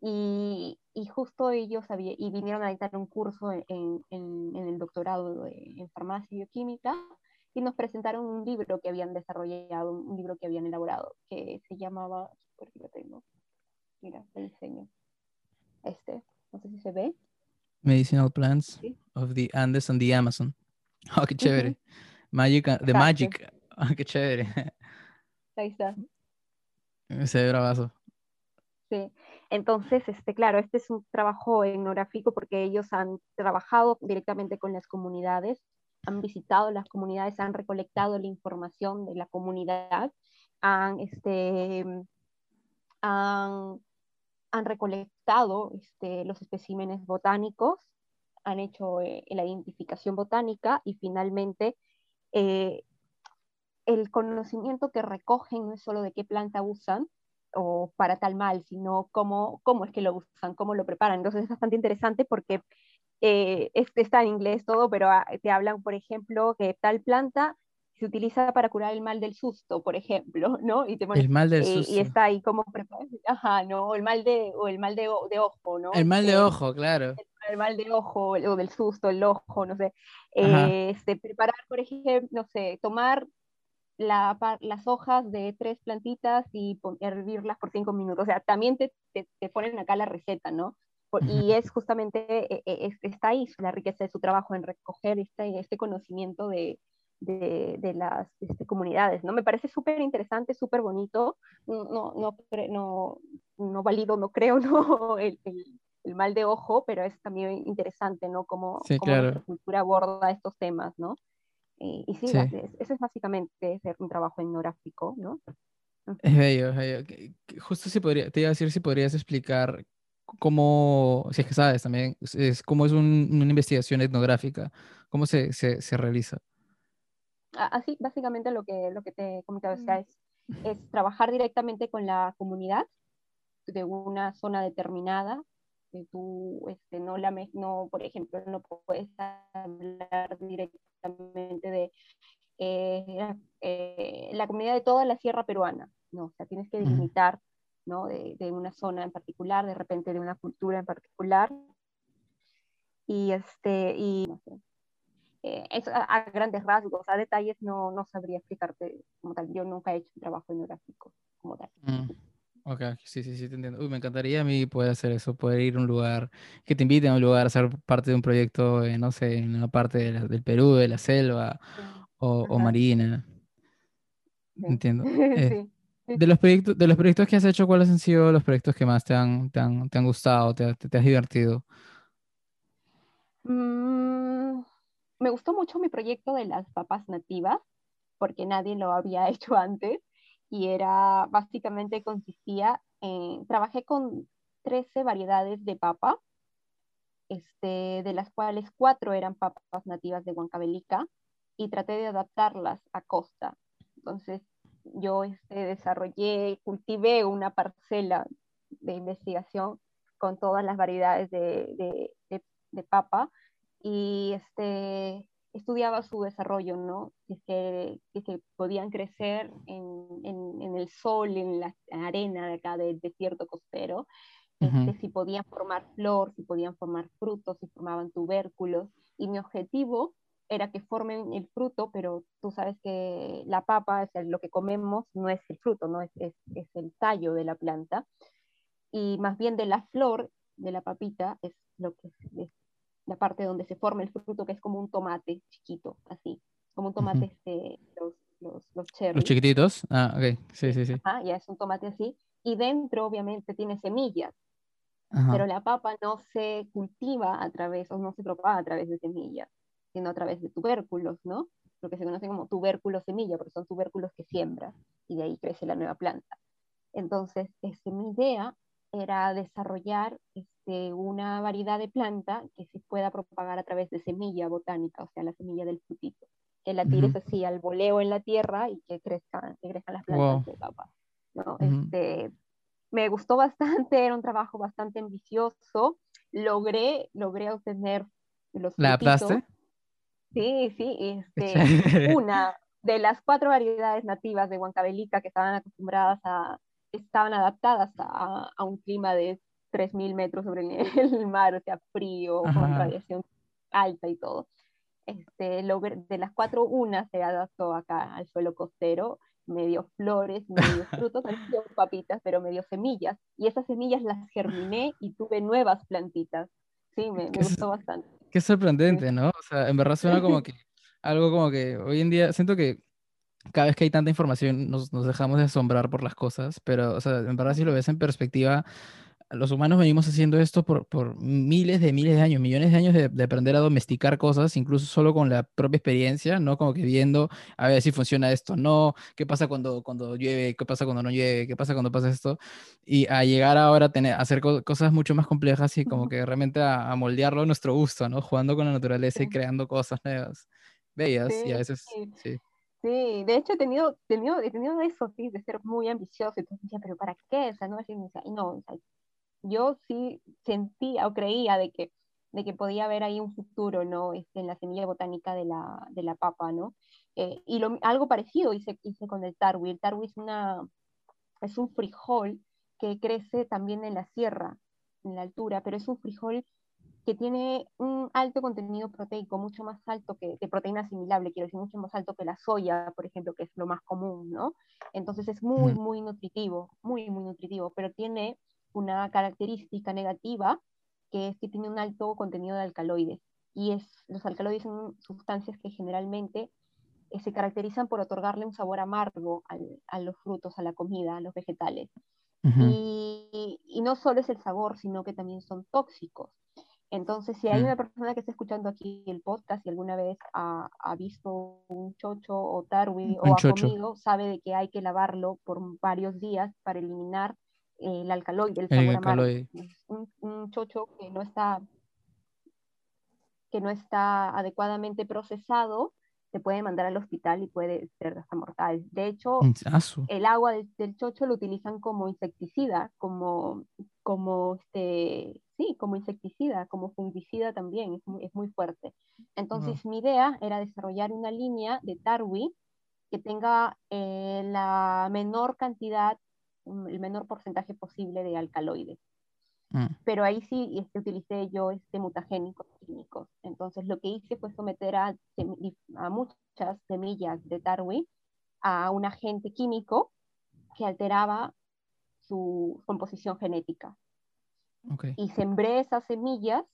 y, y, justo ellos había, y vinieron a dictar un curso en, en, en el doctorado en farmacia y bioquímica y nos presentaron un libro que habían desarrollado, un libro que habían elaborado, que se llamaba, por aquí lo tengo, mira, el diseño, este, no sé si se ve. Medicinal Plants of the Andes and the Amazon. Oh, qué chévere. Magic, The Magic. Oh, qué chévere. Ahí está. Ese bravazo. Sí, entonces, este, claro, este es un trabajo etnográfico porque ellos han trabajado directamente con las comunidades, han visitado las comunidades, han recolectado la información de la comunidad, han, este, han, recolectado este, los especímenes botánicos, han hecho eh, la identificación botánica y finalmente eh, el conocimiento que recogen no es solo de qué planta usan, o para tal mal, sino cómo, cómo es que lo usan, cómo lo preparan. Entonces es bastante interesante porque eh, este está en inglés todo, pero ah, te hablan, por ejemplo, que tal planta se utiliza para curar el mal del susto, por ejemplo, ¿no? Y el mal del susto. Y está ahí como ajá, ¿no? O el mal de, o el mal de, de ojo, ¿no? El mal de ojo, claro. El, mal de ojo, o del susto, el ojo, no sé. este, preparar, por ejemplo, no sé, tomar las hojas de tres plantitas y hervirlas por cinco minutos. O sea, también te, te, ponen acá la receta, ¿no? Y es justamente, e, e, está ahí la riqueza de su trabajo en recoger este, este conocimiento de, de, de las este, comunidades, ¿no? Me parece súper interesante, súper bonito. No, no, no, no, valido, no creo, ¿no? El, el, mal de ojo, pero es también interesante, ¿no? Cómo, cómo la cultura aborda estos temas, ¿no? Y, sí, eso es básicamente ser un trabajo etnográfico, ¿no? Es bello, es bello. Justo si podría, te iba a decir si podrías explicar cómo, si es que sabes también, es, cómo es una investigación etnográfica, cómo se, se, se, realiza. Así, básicamente lo que, lo que te comentaba, o sea, mm. es es trabajar directamente con la comunidad de una zona determinada que tú este, no la no por ejemplo no puedes hablar directamente de eh, eh, la comunidad de toda la sierra peruana no o sea tienes que delimitar ¿no? de, de, una zona en particular de repente de una cultura en particular y este y no sé, eh, a, grandes rasgos, a detalles no, no sabría explicarte como tal. Yo nunca he hecho un trabajo etnográfico como tal. Mm, ok, sí, sí, sí, te entiendo. Uy, me encantaría a mí poder hacer eso, poder ir a un lugar, que te inviten a un lugar a ser parte de un proyecto, eh, no sé, en una parte del Perú, de la selva o, o marina. Entiendo. Eh, de los proyectos, de los proyectos que has hecho, ¿cuáles han sido los proyectos que más te han, te han, te han gustado, te, te, has divertido? Mm, me gustó mucho mi proyecto de las papas nativas, porque nadie lo había hecho antes, y era básicamente consistía en, trabajé con 13 variedades de papa, este, de las cuales cuatro eran papas nativas de Huancavelica, y traté de adaptarlas a costa. Entonces, yo este, desarrollé, cultivé una parcela de investigación con todas las variedades de, de, de, de papa y este, estudiaba su desarrollo, ¿no? Que se, podían crecer en, en, el sol, en la arena de acá del desierto costero, este, si podían formar flor, si podían formar frutos, si formaban tubérculos. Y mi objetivo era que formen el fruto, pero tú sabes que la papa, o sea, lo que comemos no es el fruto, ¿no? Es, es, es el tallo de la planta. Y más bien de la flor de la papita es lo que es, la parte donde se forma el fruto, que es como un tomate chiquito, así, como un tomate, este, los, los, los cherries. Los chiquititos, ah, ok, sí, sí, sí. Ah, ya es un tomate así, y dentro obviamente tiene semillas, pero la papa no se cultiva a través, o no se propaga a través de semillas, sino a través de tubérculos, ¿no? Lo que se conoce como tubérculo semilla, porque son tubérculos que siembra y de ahí crece la nueva planta. Entonces, este, mi idea era desarrollar este, una variedad de planta que se pueda propagar a través de semilla botánica, o sea, la semilla del frutito. Que la tires así al voleo en la tierra y que crezcan, que crezcan las plantas de papa. ¿no? este, me gustó bastante, era un trabajo bastante ambicioso. Logré, logré obtener los ¿La aplaste? Sí, sí, este, una de las cuatro variedades nativas de Huancavelica que estaban acostumbradas a, estaban adaptadas a, a un clima de 3.000 metros sobre el, mar, o sea, frío, con radiación alta y todo. Este, de las cuatro, una se adaptó acá al suelo costero, medio flores, medio frutos, medio papitas, pero medio semillas. Y esas semillas las germiné y tuve nuevas plantitas. Sí, me, me gustó bastante. Qué sorprendente, ¿no? O sea, en verdad suena como que algo como que hoy en día siento que cada vez que hay tanta información nos, nos dejamos de asombrar por las cosas, pero, o sea, en verdad si lo ves en perspectiva, los humanos venimos haciendo esto por, por, miles de miles de años, millones de años de, aprender a domesticar cosas, incluso solo con la propia experiencia, ¿no? Como que viendo a ver si funciona esto, no, qué pasa cuando, cuando llueve, qué pasa cuando no llueve, qué pasa cuando pasa esto, y a llegar ahora a, tener, a hacer cosas mucho más complejas y como que realmente a, moldearlo a nuestro gusto, ¿no? Jugando con la naturaleza y creando cosas nuevas, bellas, y a veces, sí. Sí, de hecho he tenido, tenido, he tenido eso, sí, de ser muy ambicioso, entonces decía, pero ¿para qué? O sea, no, no, o sea, yo sí sentía o creía de que, de que podía haber ahí un futuro, ¿no? Este, en la semilla botánica de la, de la papa, ¿no? Eh, y lo, algo parecido hice, hice con el tarwi. El tarwi es, una, es un frijol que crece también en la sierra, en la altura, pero es un frijol que tiene un alto contenido proteico, mucho más alto que de proteína asimilable, quiero decir, mucho más alto que la soya, por ejemplo, que es lo más común, ¿no? Entonces es muy, muy nutritivo, muy, muy nutritivo, pero tiene una característica negativa que es que tiene un alto contenido de alcaloides. Y es, los alcaloides son sustancias que generalmente eh, se caracterizan por otorgarle un sabor amargo a los frutos, a la comida, a los vegetales. y, y, no solo es el sabor, sino que también son tóxicos. Entonces, si hay mm. una persona que está escuchando aquí el podcast y alguna vez ha, ha visto un chocho o tarwi o ha comido, sabe de que hay que lavarlo por varios días para eliminar el alcaloide, el sabor alcaloide. Un, un, chocho que no está que no está adecuadamente procesado te puede mandar al hospital y puede ser hasta mortal. De hecho, el agua del, chocho lo utilizan como insecticida, como, como, este, sí, como insecticida, como fungicida también, es muy, es muy fuerte. Entonces, mi idea era desarrollar una línea de Tarwi que tenga eh, la menor cantidad, el menor porcentaje posible de alcaloides. Mm. Pero ahí sí este, utilicé yo este mutagénicos químicos. Entonces lo que hice fue someter a, a muchas semillas de Darwin a un agente químico que alteraba su composición genética. Y sembré esas semillas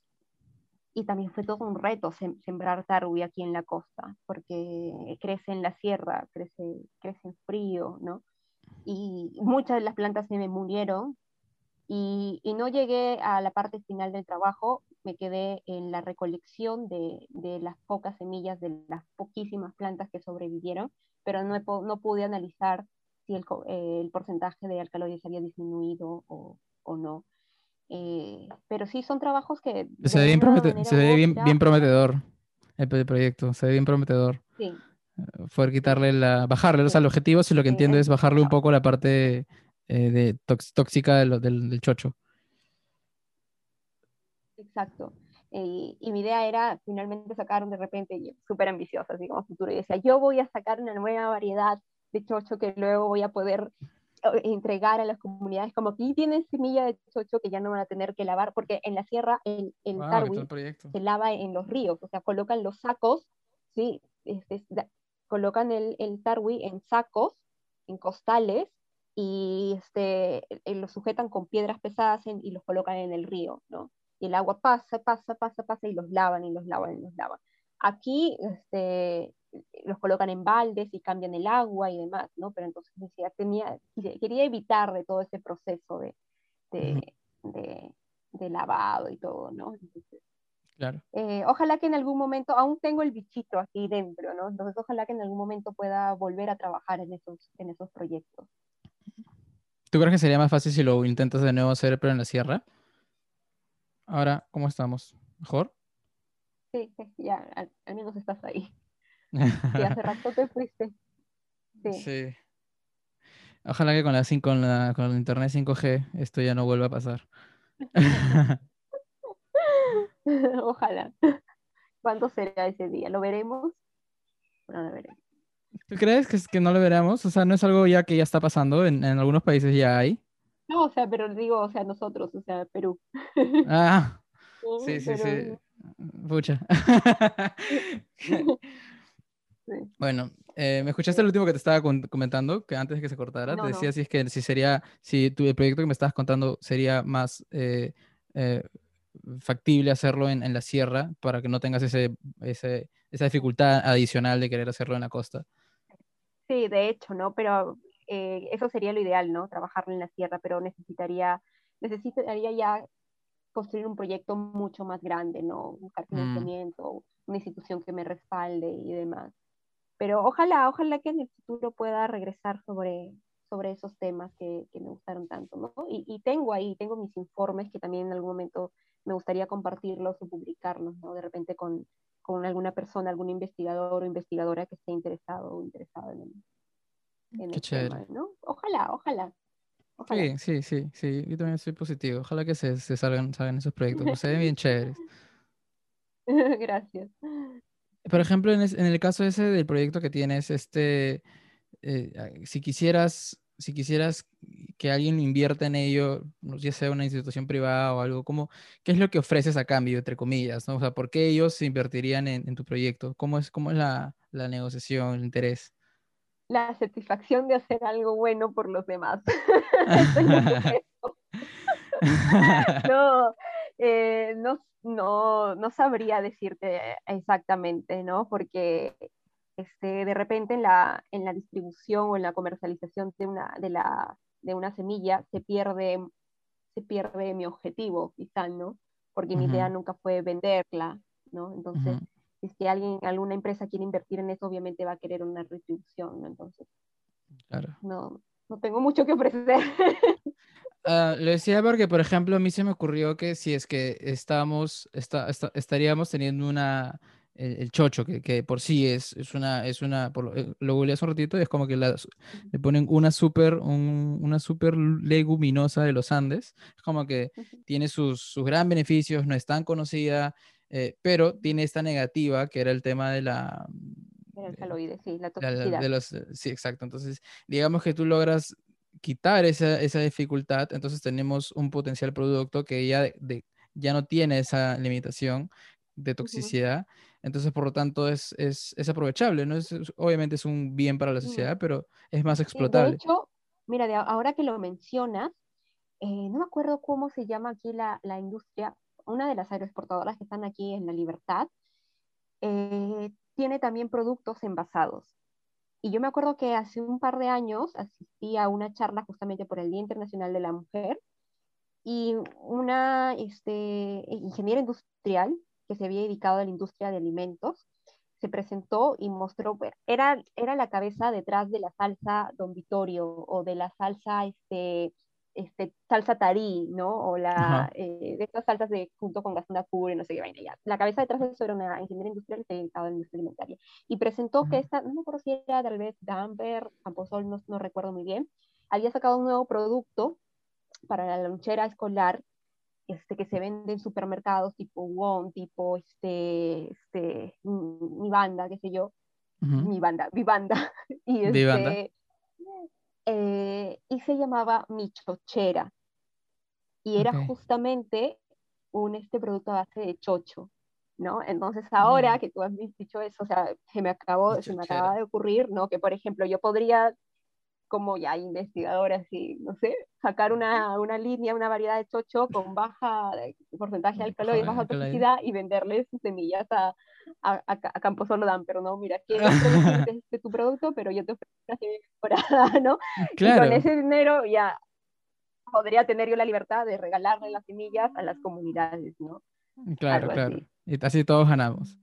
y también fue todo un reto sembrar tarwi aquí en la costa, porque crece en la sierra, crece, crece en frío, ¿no? Y muchas de las plantas se me murieron y, no llegué a la parte final del trabajo, me quedé en la recolección de, de las pocas semillas de las poquísimas plantas que sobrevivieron, pero no, no pude analizar si el, eh, el, porcentaje de alcaloides había disminuido o, o no. Eh, pero sí son trabajos que... Se ve, bien, se ve bien, bien, prometedor el, proyecto, se ve bien prometedor. Sí. Eh, fue quitarle la... bajarle, o sea, el objetivo, si lo que entiendo es bajarle un poco la parte eh, de tóxica del, del, chocho. Exacto. y mi idea era finalmente sacar de repente, súper ambiciosa, así como futuro, y decía, yo voy a sacar una nueva variedad de chocho que luego voy a poder eh, entregar a las comunidades, como aquí tienen semilla de chocho que ya no van a tener que lavar, porque en la sierra, el, el se lava en los ríos, o sea, colocan los sacos, ¿sí? Colocan el, el tarwi en sacos, en costales, y este, los sujetan con piedras pesadas y los colocan en el río, ¿no? Y el agua pasa, pasa, pasa, pasa y los lavan y los lavan y los lavan. Aquí este, los colocan en baldes y cambian el agua y demás, ¿no? Pero entonces decía, tenía, quería evitar de todo ese proceso de, de, de, lavado y todo, ¿no? Claro. Eh, ojalá que en algún momento, aún tengo el bichito aquí dentro, ¿no? Entonces ojalá que en algún momento pueda volver a trabajar en esos, en esos proyectos. ¿Tú crees que sería más fácil si lo intentas de nuevo hacer, pero en la sierra? Ahora, ¿cómo estamos? ¿Mejor? Sí, ya, al, menos estás ahí. Y hace rato te fuiste. Sí. Ojalá que con la, con, la, con el internet 5G esto ya no vuelva a pasar. Ojalá. ¿Cuándo será ese día? ¿Lo veremos? Bueno, lo veremos. ¿Tú crees que, que no lo veremos? O sea, ¿no es algo ya que ya está pasando? En, en algunos países ya hay. No, o sea, pero digo, o sea, nosotros, o sea, Perú. Ah, sí, sí, sí. Pucha. Bueno, eh, ¿me escuchaste el último que te estaba comentando? Que antes de que se cortara, te decía si es que si sería, si tu, el proyecto que me estabas contando sería más eh, eh, factible hacerlo en, en, la sierra para que no tengas ese, ese, esa dificultad adicional de querer hacerlo en la costa. Sí, de hecho, ¿no? Pero eh, eso sería lo ideal, ¿no? Trabajarlo en la sierra, pero necesitaría, necesitaría ya construir un proyecto mucho más grande, ¿no? Buscar mm. financiamiento, una institución que me respalde y demás. Pero ojalá, ojalá que en el futuro pueda regresar sobre, sobre esos temas que, que me gustaron tanto, ¿no? Y, y, tengo ahí, tengo mis informes que también en algún momento me gustaría compartirlos o publicarlos, ¿no? De repente con, con alguna persona, algún investigador o investigadora que esté interesado o interesado en el, tema, ¿no? Ojalá, ojalá. Sí, sí, sí, sí, yo también soy positivo. Ojalá que se, se salgan, salgan esos proyectos, se ven bien chéveres. Gracias. Por ejemplo, en, en, el caso ese del proyecto que tienes, este, eh, si quisieras si quisieras que alguien invierta en ello, ya sea una institución privada o algo, ¿cómo, ¿qué es lo que ofreces a cambio, entre comillas? ¿no? O sea, ¿por qué ellos invertirían en, tu proyecto? ¿Cómo es, cómo es la, la, negociación, el interés? La satisfacción de hacer algo bueno por los demás. no, eh, no, no, no sabría decirte exactamente, ¿no? Porque este, de repente en la, en la distribución o en la comercialización de una, de la, de una semilla se pierde, se pierde mi objetivo, quizá, ¿no? Porque mi idea nunca fue venderla, ¿no? Entonces, si es que alguien, alguna empresa quiere invertir en eso, obviamente va a querer una retribución, ¿no? Entonces, no, no tengo mucho que ofrecer. Uh, lo decía porque, por ejemplo, a mí se me ocurrió que si es que estamos, estaríamos teniendo una, el, chocho, que, que, por sí es, es una, es una por lo, lo hace un ratito, es como que le ponen una super, una super leguminosa de los Andes, es como que tiene sus, sus gran beneficios, no es tan conocida, eh, pero tiene esta negativa que era el tema de la... El alcaloide, sí, la toxicidad. De los, sí, exacto. Entonces, digamos que tú logras quitar esa, esa, dificultad, entonces tenemos un potencial producto que ya, de, ya no tiene esa limitación de toxicidad. Entonces, por lo tanto, es, es, es aprovechable, ¿no? Es, obviamente es un bien para la sociedad, pero es más explotable. de hecho, mira, ahora que lo mencionas, eh, no me acuerdo cómo se llama aquí la, la, industria, una de las aeroexportadoras que están aquí en La Libertad, eh, tiene también productos envasados. Y yo me acuerdo que hace un par de años asistí a una charla justamente por el Día Internacional de la Mujer y una este, ingeniera industrial que se había dedicado a la industria de alimentos, se presentó y mostró, era, era la cabeza detrás de la salsa Don Vittorio o de la salsa, este, este, salsa tarí, ¿no? O la, eh, de estas salsas de, junto con Gastón Pure, no sé qué vaina ya. La cabeza detrás de eso era una ingeniera industrial que se dedicaba a la industria alimentaria. Y presentó que esta, no me acuerdo si era tal vez Gamber, Camposol, no, no recuerdo muy bien, había sacado un nuevo producto para la lonchera escolar este, que se vende en supermercados tipo Won, tipo este, este, mi banda, qué sé yo, mi banda, mi banda, y, este, eh, y se llamaba Mi Chochera, y era justamente un este producto a base de chocho, ¿no? Entonces ahora que tú has dicho eso, o sea, se me acabó, se me acaba de ocurrir, ¿no? Que por ejemplo yo podría como ya investigadoras y, no sé, sacar una, una, línea, una variedad de chocho con baja porcentaje de alcaloide, y baja toxicidad y venderles sus semillas a, a, a, a pero no, mira, quiero este tu producto, pero yo te ofrezco una semilla mejorada, ¿no? Claro. Y con ese dinero ya podría tener yo la libertad de regalarle las semillas a las comunidades, ¿no? Claro, claro. Y así todos ganamos.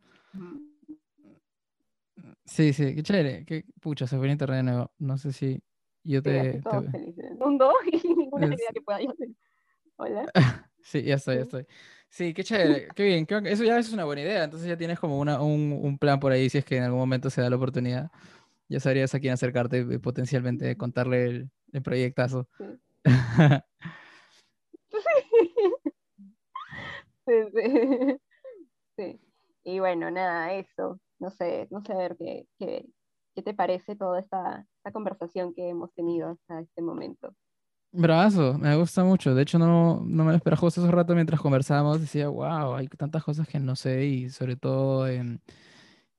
Sí, sí, qué chévere. Qué pucha, se fue en internet de nuevo. No sé si yo te. Todos felices el mundo y ninguna es... que pueda yo Hola. sí, ya estoy, ya estoy. Sí, qué chévere, qué bien. eso ya es una buena idea. Entonces ya tienes como una, un, un, plan por ahí si es que en algún momento se da la oportunidad. Ya sabrías a quién acercarte y potencialmente contarle el, el proyectazo. Sí. sí, sí. sí. Y bueno, nada, eso. No sé, no sé a ver qué, qué, qué te parece toda esta, esta conversación que hemos tenido hasta este momento. Bravazo, me gusta mucho. De hecho, no, no me lo esperaba justo hace rato mientras conversábamos. Decía, wow, hay tantas cosas que no sé y sobre todo en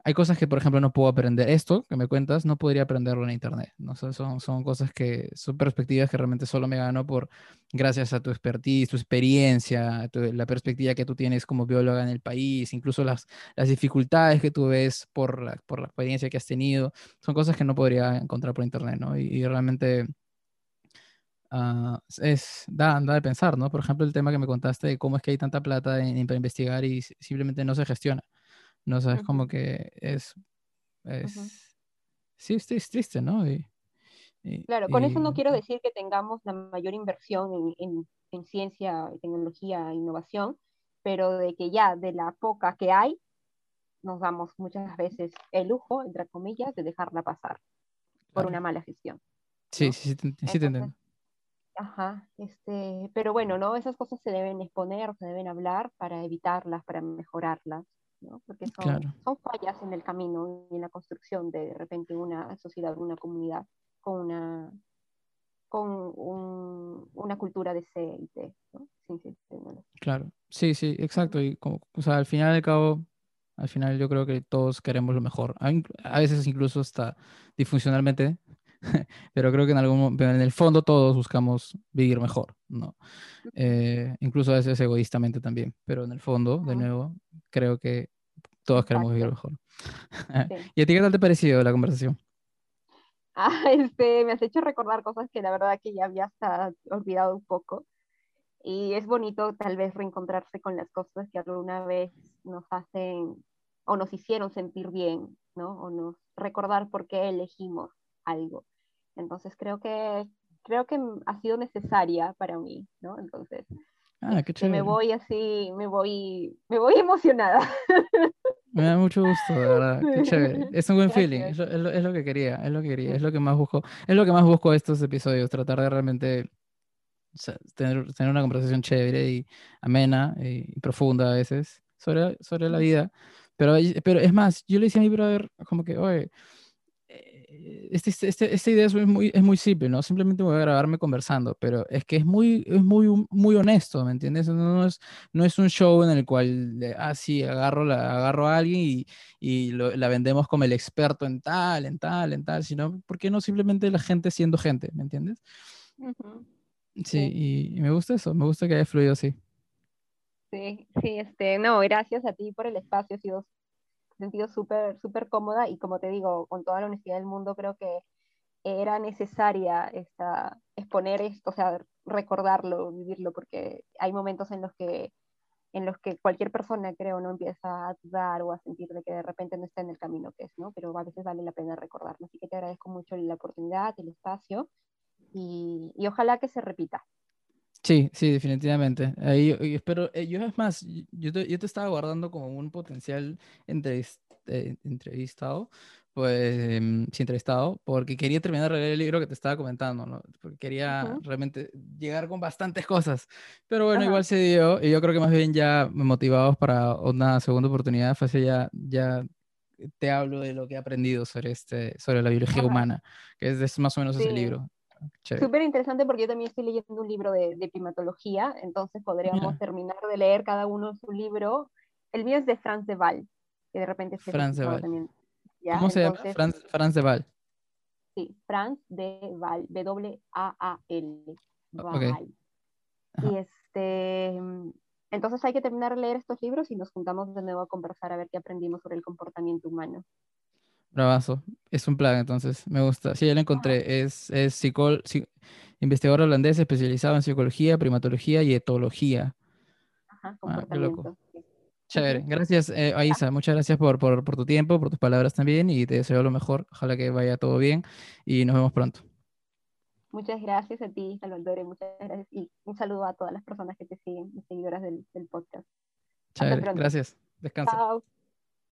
hay cosas que, por ejemplo, no puedo aprender. Esto que me cuentas, no podría aprenderlo en Internet. ¿no? Son, son cosas que, son perspectivas que realmente solo me gano por, gracias a tu expertise, tu experiencia, la perspectiva que tú tienes como bióloga en el país, incluso las, las dificultades que tú ves por la, por la experiencia que has tenido. Son cosas que no podría encontrar por Internet, ¿no? Y, realmente... Uh, es, da, da, de pensar, ¿no? Por ejemplo, el tema que me contaste de cómo es que hay tanta plata en, para investigar y simplemente no se gestiona. No sabes, como que es, es sí, es, triste, ¿no? claro, con eso no quiero decir que tengamos la mayor inversión en, en, ciencia, tecnología, innovación, pero de que ya de la poca que hay, nos damos muchas veces el lujo, entre comillas, de dejarla pasar por una mala gestión. Sí, sí, sí, sí, te entiendo. Ajá, este, pero bueno, ¿no? Esas cosas se deben exponer, se deben hablar para evitarlas, para mejorarlas porque son, son fallas en el camino y en la construcción de, de repente una sociedad, una comunidad con una, con una cultura de C y T. claro, sí, sí, exacto. Y como, o sea, al final de cabo, al final yo creo que todos queremos lo mejor. A veces incluso hasta disfuncionalmente, pero creo que en algún en el fondo todos buscamos vivir mejor, ¿no? Eh, incluso a veces egoístamente también, pero en el fondo, de nuevo, creo que todos queremos vivir mejor. ¿Y a ti qué tal te ha parecido la conversación? Ah, este, me has hecho recordar cosas que la verdad que ya había hasta olvidado un poco. Y es bonito tal vez reencontrarse con las cosas que alguna vez nos hacen o nos hicieron sentir bien, ¿no? O nos recordar por qué elegimos algo. Entonces creo que creo que ha sido necesaria para mí, ¿no? Entonces, ah, qué este, me voy así, me voy, me voy emocionada. Me da mucho gusto, de verdad. Qué chévere. Es un buen feeling. Es lo, es, lo, que quería. Es lo que quería. Es lo que más busco. Es lo que más busco estos episodios. Tratar de realmente tener, tener una conversación chévere y amena y, profunda a veces sobre, sobre la vida. Pero, pero es más, yo le decía a mi brother, como que, oye, este, este, este, esta idea es muy, es muy simple, ¿no? Simplemente voy a grabarme conversando, pero es que es muy, es muy, muy honesto, ¿me entiendes? No, es, no es un show en el cual, ah, sí, agarro, la, agarro a alguien y, y la vendemos como el experto en tal, en tal, en tal, sino, ¿por qué no simplemente la gente siendo gente, ¿me entiendes? Sí, y, me gusta eso, me gusta que haya fluido así. Sí, sí, este, no, gracias a ti por el espacio, ha sido sentido súper, súper cómoda y como te digo, con toda la honestidad del mundo, creo que era necesaria esta, exponer esto, o sea, recordarlo, vivirlo, porque hay momentos en los que en los que cualquier persona, creo, no empieza a dudar o a sentir de que de repente no está en el camino que es, ¿no? Pero a veces vale la pena recordarlo. Así que te agradezco mucho la oportunidad, el espacio y, y ojalá que se repita. Sí, sí, definitivamente. Ahí, espero, eh, yo es más, yo te, yo te estaba guardando como un potencial eh, entrevistado, pues, em, sí, entrevistado, porque quería terminar de leer el libro que te estaba comentando, ¿no? Porque quería realmente llegar con bastantes cosas. Pero bueno, igual se dio, y yo creo que más bien ya motivados para una segunda oportunidad, fue ya, ya te hablo de lo que he aprendido sobre, este, sobre la biología humana, que es, más o menos ese libro. Súper interesante porque yo también estoy leyendo un libro de, de primatología, entonces podríamos terminar de leer cada uno su libro. El mío es de Franz de Waal, que de repente se Franz de Waal. También. ¿Cómo se llama? Franz, Franz, de Waal. Sí, Franz de Waal, W-A-A-L. Okay. Y este, entonces hay que terminar de leer estos libros y nos juntamos de nuevo a conversar a ver qué aprendimos sobre el comportamiento humano. Bravazo. Es un plan, entonces. Me gusta. Sí, ya lo encontré. Es, es investigador holandés especializado en psicología, primatología y etología. Ajá, ah, qué loco. Chévere. Gracias, eh, Aisa. Muchas gracias por, por, por, tu tiempo, por tus palabras también y te deseo lo mejor. Ojalá que vaya todo bien y nos vemos pronto. Muchas gracias a ti, Salvador, muchas gracias y un saludo a todas las personas que te siguen, seguidoras del, del podcast. Chévere. Gracias. Descansa. Chao.